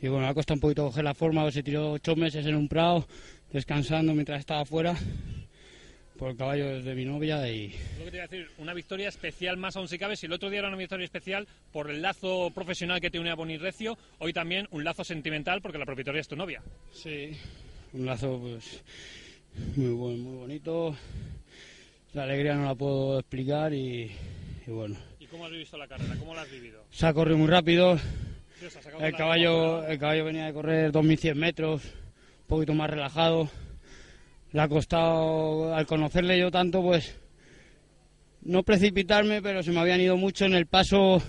Y bueno, ha costado un poquito coger la forma, se tiró ocho meses en un prado, descansando mientras estaba afuera por el caballo de mi novia y... Lo que te iba a decir, una victoria especial más aún si cabe, si el otro día era una victoria especial por el lazo profesional que te une a Boni Recio, hoy también un lazo sentimental porque la propietaria es tu novia. Sí, un lazo pues muy muy bonito, la alegría no la puedo explicar y, bueno. ¿Y cómo has visto la carrera? ¿Cómo la has vivido? Se ha corrido muy rápido, el, caballo, el caballo venía de correr 2.100 metros, un poquito más relajado le ha costado, al conocerle yo tanto, pues no precipitarme, pero se me habían ido mucho en el paso.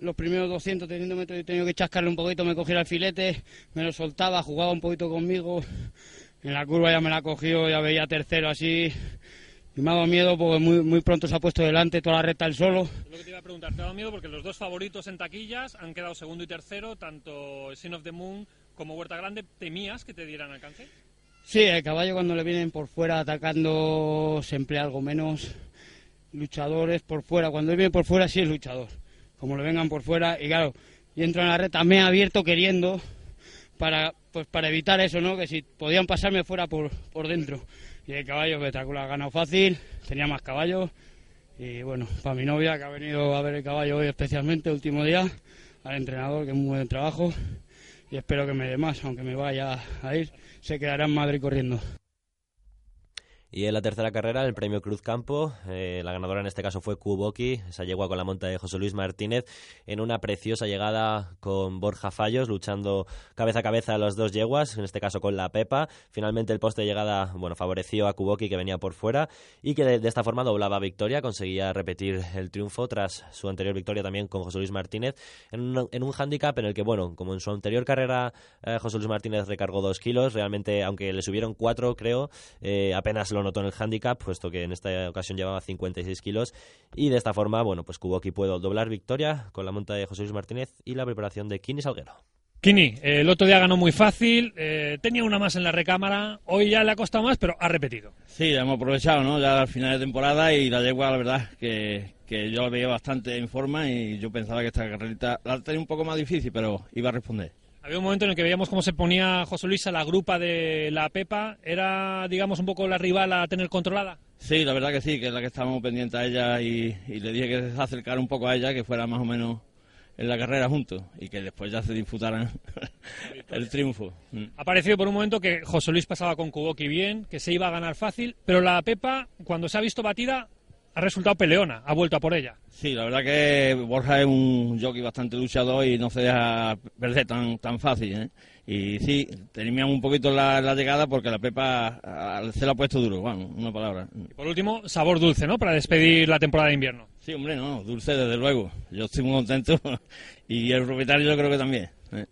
Los primeros 200, 300 metros he tenido que chascarle un poquito, me cogiera el filete, me lo soltaba, jugaba un poquito conmigo. En la curva ya me la cogió, ya veía tercero así. Y me ha dado miedo porque muy, muy pronto se ha puesto delante toda la recta el solo. Lo que te iba a preguntar, ¿te ha dado miedo? Porque los dos favoritos en taquillas han quedado segundo y tercero, tanto Sin of the Moon como Huerta Grande. ¿Temías que te dieran alcance? Sí, el caballo cuando le vienen por fuera atacando se emplea algo menos. Luchadores por fuera, cuando él viene por fuera sí es luchador. Como le vengan por fuera, y claro, y entro en la reta, me ha abierto queriendo para pues para evitar eso, ¿no? Que si podían pasarme fuera por, por dentro. Y el caballo espectacular, ha ganado fácil, tenía más caballos. Y bueno, para mi novia que ha venido a ver el caballo hoy especialmente, último día, al entrenador que es muy buen trabajo y espero que me dé más, aunque me vaya a ir, se quedará en Madrid corriendo. Y en la tercera carrera, el premio Cruz Campo, eh, la ganadora en este caso fue Kuboki, esa yegua con la monta de José Luis Martínez, en una preciosa llegada con Borja Fallos, luchando cabeza a cabeza a las dos yeguas, en este caso con la Pepa. Finalmente el poste de llegada bueno, favoreció a Kuboki, que venía por fuera, y que de, esta forma doblaba victoria, conseguía repetir el triunfo tras su anterior victoria también con José Luis Martínez, en un, en un hándicap en el que, bueno, como en su anterior carrera eh, José Luis Martínez recargó dos kilos, realmente, aunque le subieron cuatro, creo, eh, apenas lo lo notó en el handicap, puesto que en esta ocasión llevaba 56 kilos. Y de esta forma, bueno, pues Kuboki pudo doblar victoria con la monta de José Luis Martínez y la preparación de Kini Salguero. Kini, el otro día ganó muy fácil, eh, tenía una más en la recámara, hoy ya le ha costado más, pero ha repetido. Sí, ya hemos aprovechado, ¿no? Ya al final de temporada y la yegua, la verdad, que, que yo la veía bastante en forma y yo pensaba que esta carrerita la tenía un poco más difícil, pero iba a responder Había un momento en el que veíamos cómo se ponía José Luis a la grupa de la Pepa. ¿Era, digamos, un poco la rival a tener controlada? Sí, la verdad que sí, que es la que estábamos pendientes a ella y, le dije que se acercara un poco a ella, que fuera más o menos en la carrera juntos y que después ya se disputaran el triunfo. Mm. Ha parecido por un momento que José Luis pasaba con Kuboki bien, que se iba a ganar fácil, pero la Pepa, cuando se ha visto batida, ha resultado peleona, ha vuelto a por ella. Sí, la verdad que Borja es un jockey bastante luchador y no se deja perder tan, tan fácil. ¿eh? Y sí, teníamos un poquito la, llegada porque la Pepa se la ha puesto duro, bueno, una palabra. por último, sabor dulce, ¿no? Para despedir la temporada de invierno. Sí, hombre, no, dulce desde luego. Yo estoy muy contento y el propietario yo creo que también. ¿eh?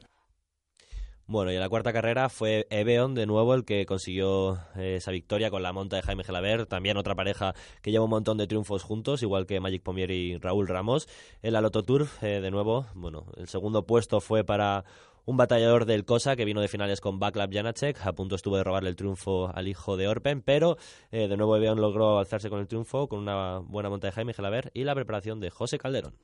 Bueno, y en la cuarta carrera fue Eveon de nuevo el que consiguió eh, esa victoria con la monta de Jaime Gelaber, también otra pareja que lleva un montón de triunfos juntos, igual que Magic Pomier y Raúl Ramos. En la Loto Tour, eh, de nuevo, bueno, el segundo puesto fue para un batallador del Cosa que vino de finales con Backlav Janacek, a punto estuvo de robarle el triunfo al hijo de Orpen, pero eh, de nuevo Eveon logró alzarse con el triunfo con una buena monta de Jaime Gelaber y la preparación de José Calderón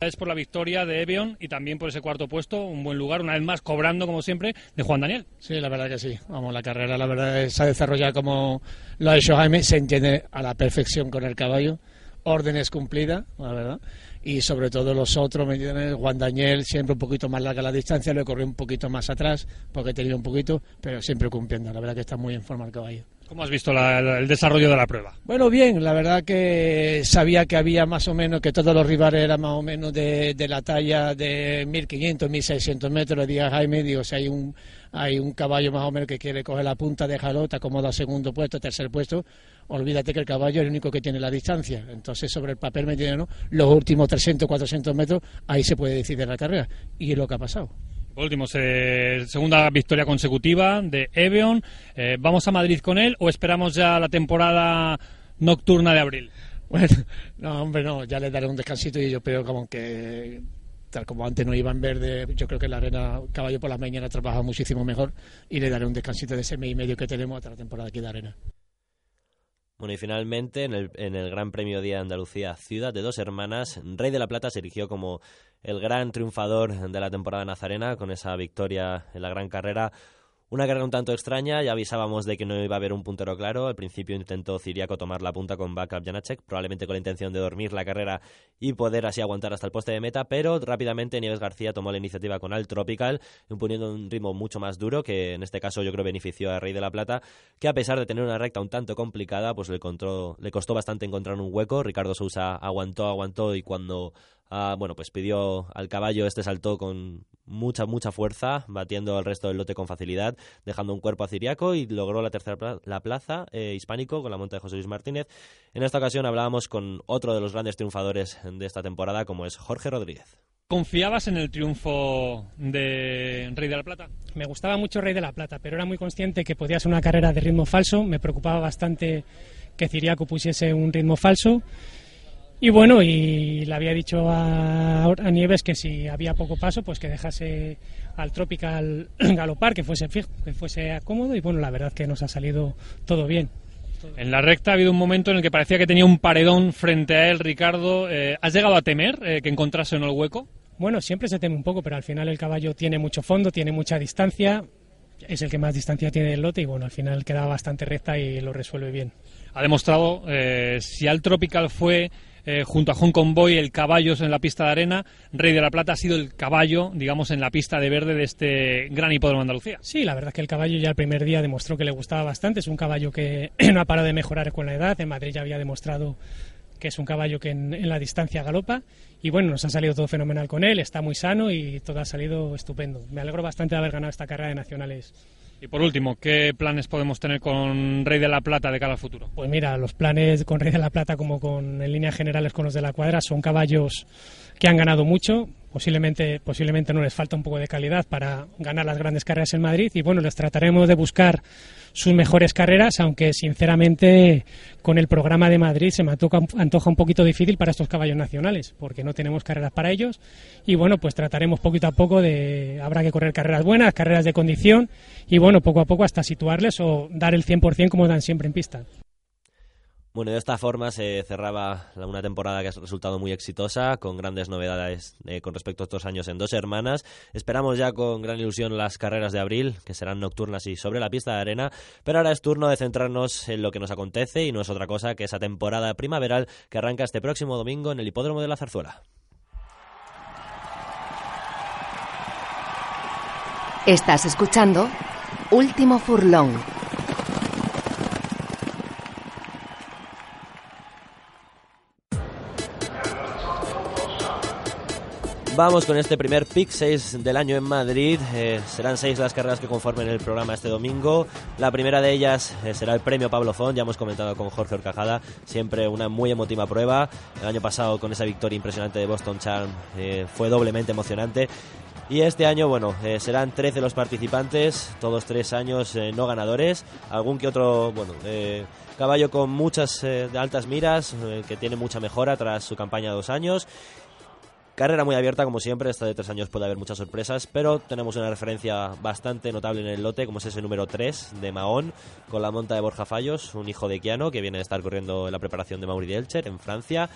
es por la victoria de Evion y también por ese cuarto puesto, un buen lugar, una vez más cobrando como siempre de Juan Daniel. Sí, la verdad que sí. Vamos, la carrera la verdad se ha desarrollado como lo ha hecho Jaime, se entiende a la perfección con el caballo, órdenes cumplidas, la verdad. Y sobre todo los otros, ¿me Juan Daniel siempre un poquito más larga la distancia, le corrió un poquito más atrás porque tenía un poquito, pero siempre cumpliendo. La verdad que está muy en forma el caballo. ¿Cómo has visto el desarrollo de la prueba? Bueno, bien, la verdad que sabía que había más o menos, que todos los rivales eran más o menos de, la talla de 1500, 1600 metros. Le dije a Jaime, digo, si hay un, hay un caballo más o menos que quiere coger la punta, déjalo, te acomoda segundo puesto, tercer puesto, olvídate que el caballo es el único que tiene la distancia. Entonces, sobre el papel me ¿no? los últimos 300, 400 metros, ahí se puede decidir la carrera. Y es lo que ha pasado. Por último, segunda victoria consecutiva de Evion. Eh, ¿Vamos a Madrid con él o esperamos ya la temporada nocturna de abril? Bueno, no, hombre, no, ya le daré un descansito y yo creo como que tal como antes no iba en verde, yo creo que la arena caballo por la mañana trabaja muchísimo mejor y le daré un descansito de ese mes y medio que tenemos hasta la temporada aquí de arena. Bueno, y finalmente en el, en el Gran Premio Día de Andalucía, Ciudad de Dos Hermanas, Rey de la Plata se erigió como el gran triunfador de la temporada nazarena con esa victoria en la gran carrera una carrera un tanto extraña, ya avisábamos de que no iba a haber un puntero claro. Al principio intentó Ciriaco tomar la punta con backup Janacek, probablemente con la intención de dormir la carrera y poder así aguantar hasta el poste de meta, pero rápidamente Nieves García tomó la iniciativa con Al Tropical, imponiendo un ritmo mucho más duro, que en este caso yo creo benefició a Rey de la Plata, que a pesar de tener una recta un tanto complicada, pues le, le costó bastante encontrar un hueco. Ricardo Sousa aguantó, aguantó y cuando Ah, bueno, pues pidió al caballo, este saltó con mucha, mucha fuerza, batiendo al resto del lote con facilidad, dejando un cuerpo a Ciriaco y logró la tercera la plaza eh, hispánico con la monta de José Luis Martínez. En esta ocasión hablábamos con otro de los grandes triunfadores de esta temporada, como es Jorge Rodríguez. ¿Confiabas en el triunfo de Rey de la Plata? Me gustaba mucho Rey de la Plata, pero era muy consciente que podía ser una carrera de ritmo falso. Me preocupaba bastante que Ciriaco pusiese un ritmo falso. Y bueno, y le había dicho a, Nieves que si había poco paso, pues que dejase al Tropical galopar, que fuese fijo, que fuese cómodo. Y bueno, la verdad que nos ha salido todo bien. En la recta ha habido un momento en el que parecía que tenía un paredón frente a él, Ricardo. Eh, ¿Has llegado a temer eh, que encontrase en el hueco? Bueno, siempre se teme un poco, pero al final el caballo tiene mucho fondo, tiene mucha distancia, es el que más distancia tiene del lote y bueno, al final queda bastante recta y lo resuelve bien. Ha demostrado, eh, si al Tropical fue eh, junto a Hong Kong el caballo en la pista de arena. Rey de la Plata ha sido el caballo, digamos, en la pista de verde de este gran hipódromo de Andalucía. Sí, la verdad es que el caballo ya el primer día demostró que le gustaba bastante. Es un caballo que no ha parado de mejorar con la edad. En Madrid ya había demostrado que es un caballo que en, la distancia galopa. Y bueno, nos ha salido todo fenomenal con él, está muy sano y todo ha salido estupendo. Me alegro bastante de haber ganado esta carrera de nacionales y por último, ¿qué planes podemos tener con Rey de la Plata de cara al futuro? Pues mira, los planes con Rey de la Plata como con en líneas generales con los de la cuadra son caballos que han ganado mucho, posiblemente posiblemente no les falta un poco de calidad para ganar las grandes carreras en Madrid y bueno, les trataremos de buscar sus mejores carreras, aunque sinceramente con el programa de Madrid se me antoja, un poquito difícil para estos caballos nacionales, porque no tenemos carreras para ellos. Y bueno, pues trataremos poquito a poco de. Habrá que correr carreras buenas, carreras de condición, y bueno, poco a poco hasta situarles o dar el 100% como dan siempre en pista. Bueno, de esta forma se cerraba una temporada que ha resultado muy exitosa, con grandes novedades eh, con respecto a estos años en dos hermanas. Esperamos ya con gran ilusión las carreras de abril, que serán nocturnas y sobre la pista de arena, pero ahora es turno de centrarnos en lo que nos acontece y no es otra cosa que esa temporada primaveral que arranca este próximo domingo en el Hipódromo de la Zarzuela. Estás escuchando Último Furlón. Vamos con este primer pick 6 del año en Madrid. Eh, serán seis las carreras que conformen el programa este domingo. La primera de ellas eh, será el premio Pablo Font. Ya hemos comentado con Jorge Orcajada. Siempre una muy emotiva prueba. El año pasado, con esa victoria impresionante de Boston Charm, eh, fue doblemente emocionante. Y este año, bueno, serán 13 los participantes, todos tres años no ganadores. Algún que otro, bueno, caballo con muchas altas miras, que tiene mucha mejora tras su campaña de dos años. Carrera muy abierta, como siempre, esta de tres años puede haber muchas sorpresas, pero tenemos una referencia bastante notable en el lote, como es ese número 3 de Mahón, con la monta de Borja Fallos, un hijo de Kiano que viene a estar corriendo en la preparación de Mauri Delcher en Francia.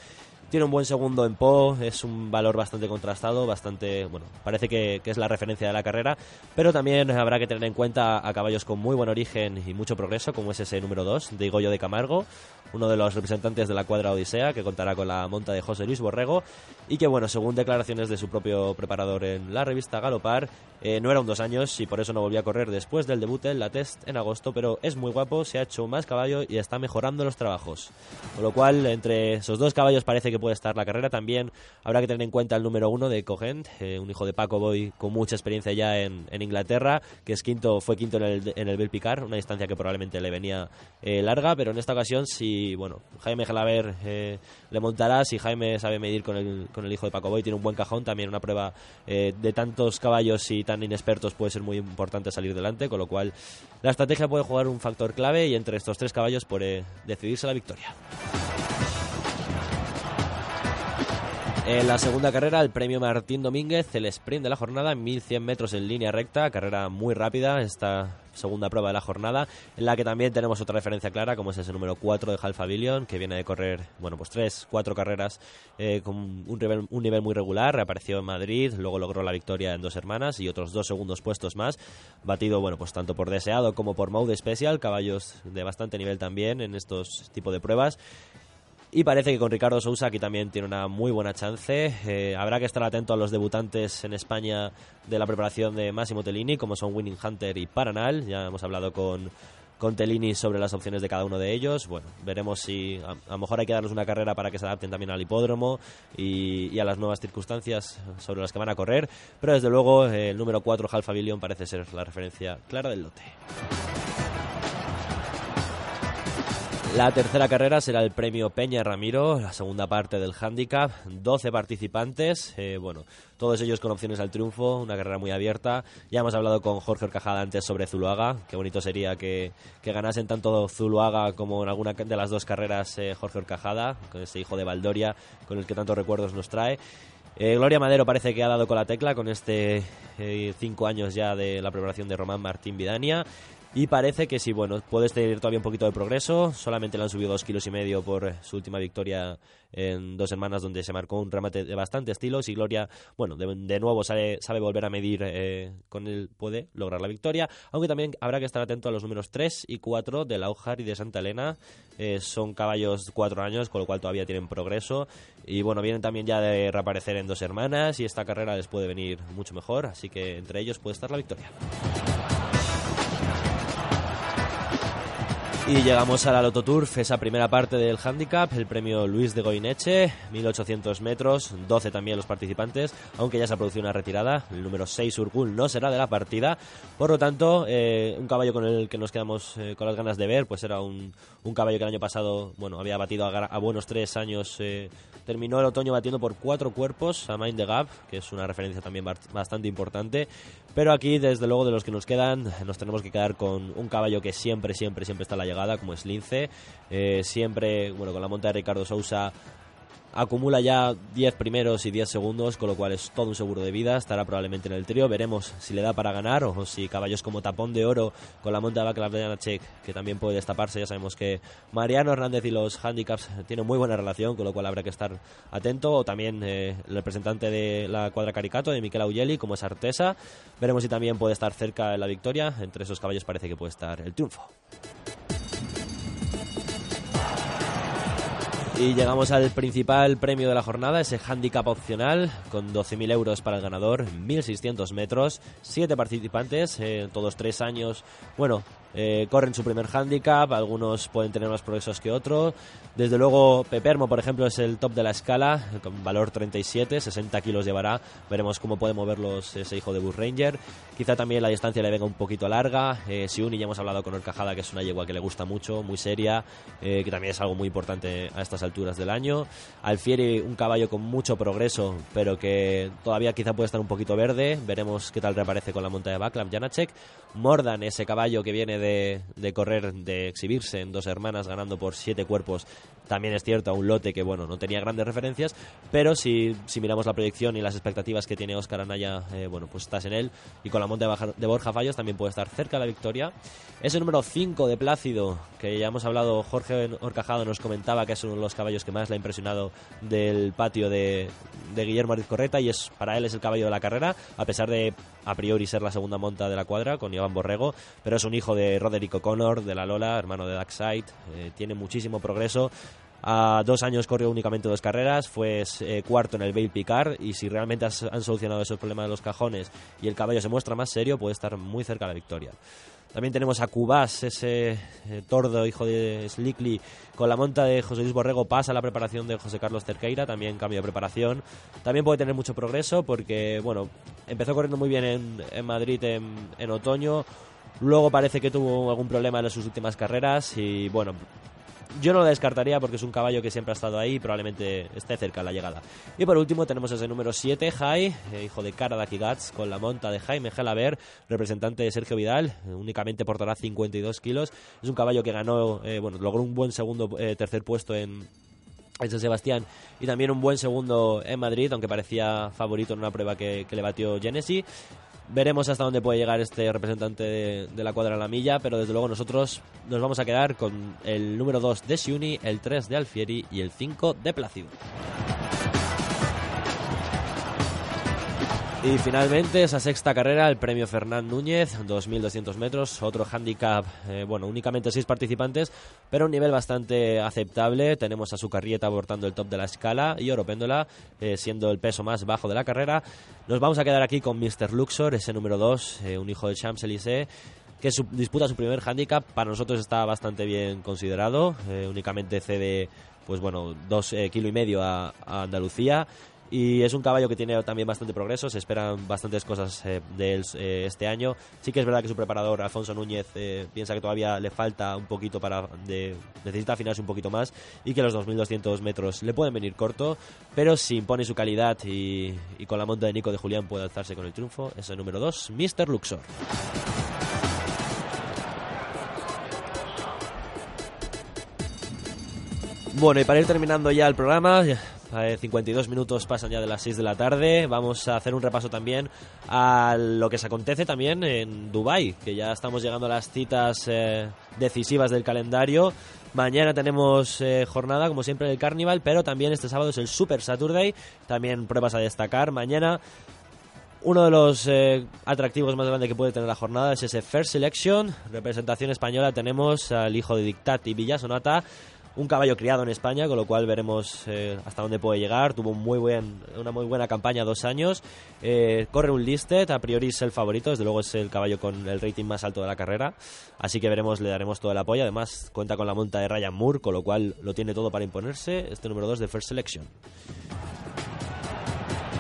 Tiene un buen segundo en Po, es un valor bastante contrastado, bastante, bueno, parece que, es la referencia de la carrera, pero también habrá que tener en cuenta a caballos con muy buen origen y mucho progreso, como es ese número 2 de Igoyo de Camargo, uno de los representantes de la cuadra Odisea, que contará con la monta de José Luis Borrego, y que, bueno, según declaraciones de su propio preparador en la revista Galopar, eh, no era un dos años y por eso no volvió a correr después del debut en la test en agosto, pero es muy guapo, se ha hecho más caballo y está mejorando los trabajos. Con lo cual, entre esos dos caballos parece que puede estar la carrera. También habrá que tener en cuenta el número uno de Cogent, eh, un hijo de Paco Boy con mucha experiencia ya en, Inglaterra, que es quinto, fue quinto en el, en el Belpicar, una distancia que probablemente le venía eh, larga, pero en esta ocasión si, bueno, Jaime Gelaber le montará, si Jaime sabe medir con el, con el hijo de Paco Boy, tiene un buen cajón, también una prueba de tantos caballos y tan inexpertos puede ser muy importante salir delante, con lo cual la estrategia puede jugar un factor clave y entre estos tres caballos puede decidirse la victoria. En la segunda carrera, el premio Martín Domínguez, el sprint de la jornada, 1100 metros en línea recta, carrera muy rápida, esta segunda prueba de la jornada, en la que también tenemos otra referencia clara, como es ese número 4 de Halfa Billion, que viene de correr, bueno, pues tres, cuatro carreras eh, con un nivel, un nivel muy regular, reapareció en Madrid, luego logró la victoria en dos hermanas y otros dos segundos puestos más, batido, bueno, pues tanto por Deseado como por Mode Special, caballos de bastante nivel también en estos tipos de pruebas. Y parece que con Ricardo Sousa aquí también tiene una muy buena chance. Eh, habrá que estar atento a los debutantes en España de la preparación de Massimo Tellini, como son Winning Hunter y Paranal. Ya hemos hablado con, con Tellini sobre las opciones de cada uno de ellos. Bueno, veremos si a, lo mejor hay que darles una carrera para que se adapten también al hipódromo y, a las nuevas circunstancias sobre las que van a correr. Pero desde luego el número 4, Halfa Billion, parece ser la referencia clara del lote. La tercera carrera será el premio Peña Ramiro, la segunda parte del handicap, 12 participantes, eh, bueno, todos ellos con opciones al triunfo, una carrera muy abierta. Ya hemos hablado con Jorge Orcajada antes sobre Zuluaga, qué bonito sería que, ganasen tanto Zuluaga como en alguna de las dos carreras eh, Jorge Orcajada, con ese hijo de Valdoria, con el que tantos recuerdos nos trae. Eh, Gloria Madero parece que ha dado con la tecla con este cinco años ya de la preparación de Román Martín Vidania. Y parece que sí, bueno, puede tener todavía un poquito de progreso. Solamente le han subido dos kilos y medio por su última victoria en dos semanas donde se marcó un remate de bastante estilos y Gloria, bueno, de, nuevo sabe, sabe, volver a medir eh, con él, puede lograr la victoria, aunque también habrá que estar atento a los números 3 y 4 de Laujar y de Santa Elena, eh, son caballos cuatro años, con lo cual todavía tienen progreso. Y bueno, vienen también ya de reaparecer en dos hermanas y esta carrera les puede venir mucho mejor, así que entre ellos puede estar la victoria. Y llegamos a la Loto Turf, esa primera parte del handicap, el premio Luis de Goineche, 1800 metros, 12 también los participantes, aunque ya se ha producido una retirada. El número 6 Urkul no será de la partida, por lo tanto, eh, un caballo con el que nos quedamos eh, con las ganas de ver, pues era un, un, caballo que el año pasado, bueno, había batido a, buenos tres años, eh, terminó el otoño batiendo por cuatro cuerpos a Mind the Gap, que es una referencia también bastante importante. Pero aquí, desde luego, de los que nos quedan, nos tenemos que quedar con un caballo que siempre, siempre, siempre está a la llegada, como es Lince. Eh, siempre, bueno, con la monta de Ricardo Sousa acumula ya 10 primeros y 10 segundos, con lo cual es todo un seguro de vida. Estará probablemente en el trío. Veremos si le da para ganar o si caballos como Tapón de Oro con la monta de Check, que también puede destaparse. Ya sabemos que Mariano Hernández y los handicaps tienen muy buena relación, con lo cual habrá que estar atento. O también eh, el representante de la cuadra Caricato, de Miquel Augeli, como es Artesa. Veremos si también puede estar cerca de la victoria. Entre esos caballos parece que puede estar el triunfo. Y llegamos al principal premio de la jornada, ese handicap opcional, con 12.000 euros para el ganador, 1.600 metros, 7 participantes, eh, todos 3 años. Bueno, eh, corren su primer handicap, algunos pueden tener más progresos que otros. Desde luego, Pepermo, por ejemplo, es el top de la escala, con valor 37, 60 kilos llevará. Veremos cómo puede moverlos ese hijo de Bush Ranger. Quizá también la distancia le venga un poquito larga. Eh, Siuni, ya hemos hablado con Orcajada, que es una yegua que le gusta mucho, muy seria, eh, que también es algo muy importante a estas alturas del año. Alfieri, un caballo con mucho progreso, pero que todavía quizá puede estar un poquito verde. Veremos qué tal reaparece con la monta de Backlav Janacek. Mordan, ese caballo que viene de, correr, de exhibirse en dos hermanas ganando por siete cuerpos, también es cierto a un lote que bueno no tenía grandes referencias, pero si, si miramos la proyección y las expectativas que tiene Oscar Anaya, eh, bueno, pues estás en él y con la monta de Borja Fallos también puede estar cerca de la victoria. Ese número 5 de Plácido, que ya hemos hablado, Jorge Orcajado nos comentaba que es uno de los caballos que más le ha impresionado del patio de, Guillermo Ariz Correta y es para él es el caballo de la carrera, a pesar de a priori ser la segunda monta de la cuadra con Iván Borrego, pero es un hijo de Roderick O'Connor, de la Lola, hermano de Darkside, eh, tiene muchísimo progreso. A dos años corrió únicamente dos carreras, fue eh, cuarto en el Bale Picard y si realmente han solucionado esos problemas de los cajones y el caballo se muestra más serio, puede estar muy cerca de la victoria. También tenemos a Cubás, ese eh, tordo hijo de Slickly, con la monta de José Luis Borrego, pasa la preparación de José Carlos Cerqueira, también cambio de preparación. También puede tener mucho progreso porque, bueno, empezó corriendo muy bien en, en Madrid en, en otoño, luego parece que tuvo algún problema en sus últimas carreras y, bueno, yo no lo descartaría porque es un caballo que siempre ha estado ahí y probablemente esté cerca de la llegada. Y por último tenemos ese número 7, Jai, eh, hijo de Cara Gats, con la monta de Jaime Gelaber, representante de Sergio Vidal, eh, únicamente portará 52 kilos. Es un caballo que ganó, eh, bueno, logró un buen segundo, tercer puesto en, en San Sebastián y también un buen segundo en Madrid, aunque parecía favorito en una prueba que, que le batió Genesi. Veremos hasta dónde puede llegar este representante de, la cuadra a la milla, pero desde luego nosotros nos vamos a quedar con el número 2 de Siuni, el 3 de Alfieri y el 5 de Plácido. Y finalmente esa sexta carrera, el premio Fernán Núñez, 2.200 metros, otro handicap, eh, bueno, únicamente seis participantes, pero un nivel bastante aceptable. Tenemos a su carrieta abortando el top de la escala y Oropéndola eh, siendo el peso más bajo de la carrera. Nos vamos a quedar aquí con Mr. Luxor, ese número 2, eh, un hijo de Champs-Élysées que disputa su primer handicap. Para nosotros está bastante bien considerado. únicamente cede, pues bueno, dos kilos y medio a Andalucía. Y es un caballo que tiene también bastante progreso, se esperan bastantes cosas eh, de él eh, este año. Sí que es verdad que su preparador, Alfonso Núñez, eh, piensa que todavía le falta un poquito para. Necesita afinarse un poquito más y que los 2.200 metros le pueden venir corto, pero si impone su calidad y, y con la monta de Nico de Julián puede alzarse con el triunfo. Es el número 2, Mr. Luxor. Bueno, y para ir terminando ya el programa, 52 minutos pasan ya de las 6 de la tarde. Vamos a hacer un repaso también a lo que se acontece también en Dubai, que ya estamos llegando a las citas eh, decisivas del calendario. Mañana tenemos eh, jornada, como siempre, del Carnival, pero también este sábado es el Super Saturday. También pruebas a destacar. Mañana uno de los eh, atractivos más grandes que puede tener la jornada es ese First Selection. Representación española tenemos al hijo de Dictat y Villasonata un caballo criado en España, con lo cual veremos eh, hasta dónde puede llegar. Tuvo muy buen, una muy buena campaña, dos años. Eh, corre un listed, a priori es el favorito, desde luego es el caballo con el rating más alto de la carrera. Así que veremos, le daremos todo el apoyo. Además, cuenta con la monta de Ryan Moore, con lo cual lo tiene todo para imponerse. Este número 2 de First Selection.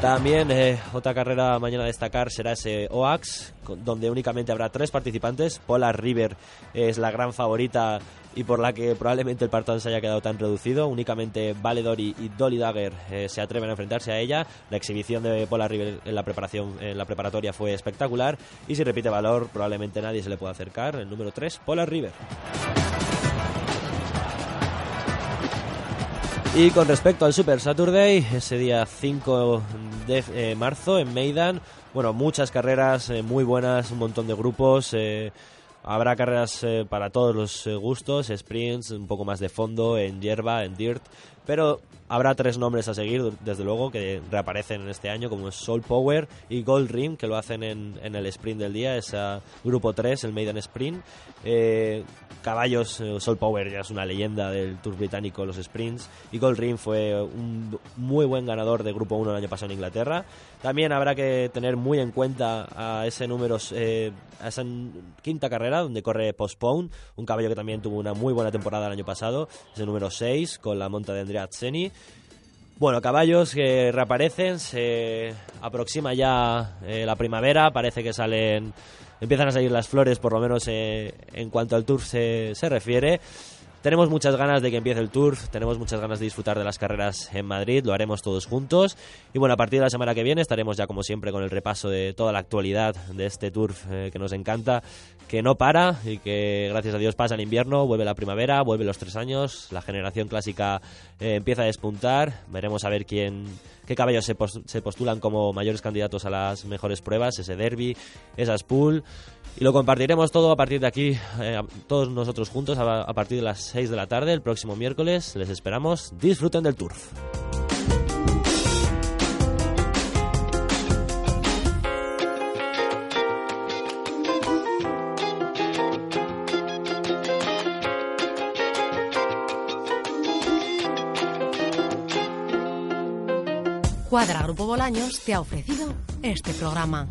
También eh, otra carrera mañana a destacar será ese OAX, donde únicamente habrá tres participantes. Polar River es la gran favorita y por la que probablemente el partón se haya quedado tan reducido. Únicamente Valedori y Dolly Dagger eh, se atreven a enfrentarse a ella. La exhibición de Polar River en la preparación en la preparatoria fue espectacular y si repite valor probablemente nadie se le pueda acercar. El número 3, Polar River. Y con respecto al Super Saturday, ese día 5 de eh, marzo en Maidan, bueno, muchas carreras eh, muy buenas, un montón de grupos. Eh, habrá carreras para todos los gustos, sprints, un poco más de fondo, en hierba, en dirt. Pero habrá tres nombres a seguir, desde luego, que reaparecen en este año, como Soul Power y Gold Rim, que lo hacen en, en el sprint del día, es grupo 3, el Maiden Sprint. Eh, caballos, eh, Soul Power ya es una leyenda del Tour británico, los sprints, y Gold Rim fue un muy buen ganador de Grupo 1 el año pasado en Inglaterra. También habrá que tener muy en cuenta a ese número, eh, a esa quinta carrera donde corre Postpone, un caballo que también tuvo una muy buena temporada el año pasado, ese número 6 con la monta de Andrea Azzeni. Bueno, caballos que reaparecen, se aproxima ya eh, la primavera, parece que salen, empiezan a salir las flores, por lo menos eh, en cuanto al tour se, se refiere. Tenemos muchas ganas de que empiece el Tour, tenemos muchas ganas de disfrutar de las carreras en Madrid, lo haremos todos juntos. Y bueno, a partir de la semana que viene estaremos ya como siempre con el repaso de toda la actualidad de este Tour eh, que nos encanta, que no para y que gracias a Dios pasa el invierno, vuelve la primavera, vuelve los tres años, la generación clásica eh, empieza a despuntar, veremos a ver quién qué caballos se, postulan como mayores candidatos a las mejores pruebas, ese derby, esas pool. Y lo compartiremos todo a partir de aquí, eh, todos nosotros juntos, a, a partir de las 6 de la tarde, el próximo miércoles. Les esperamos. Disfruten del turf. Cuadra Grupo Bolaños te ha ofrecido este programa.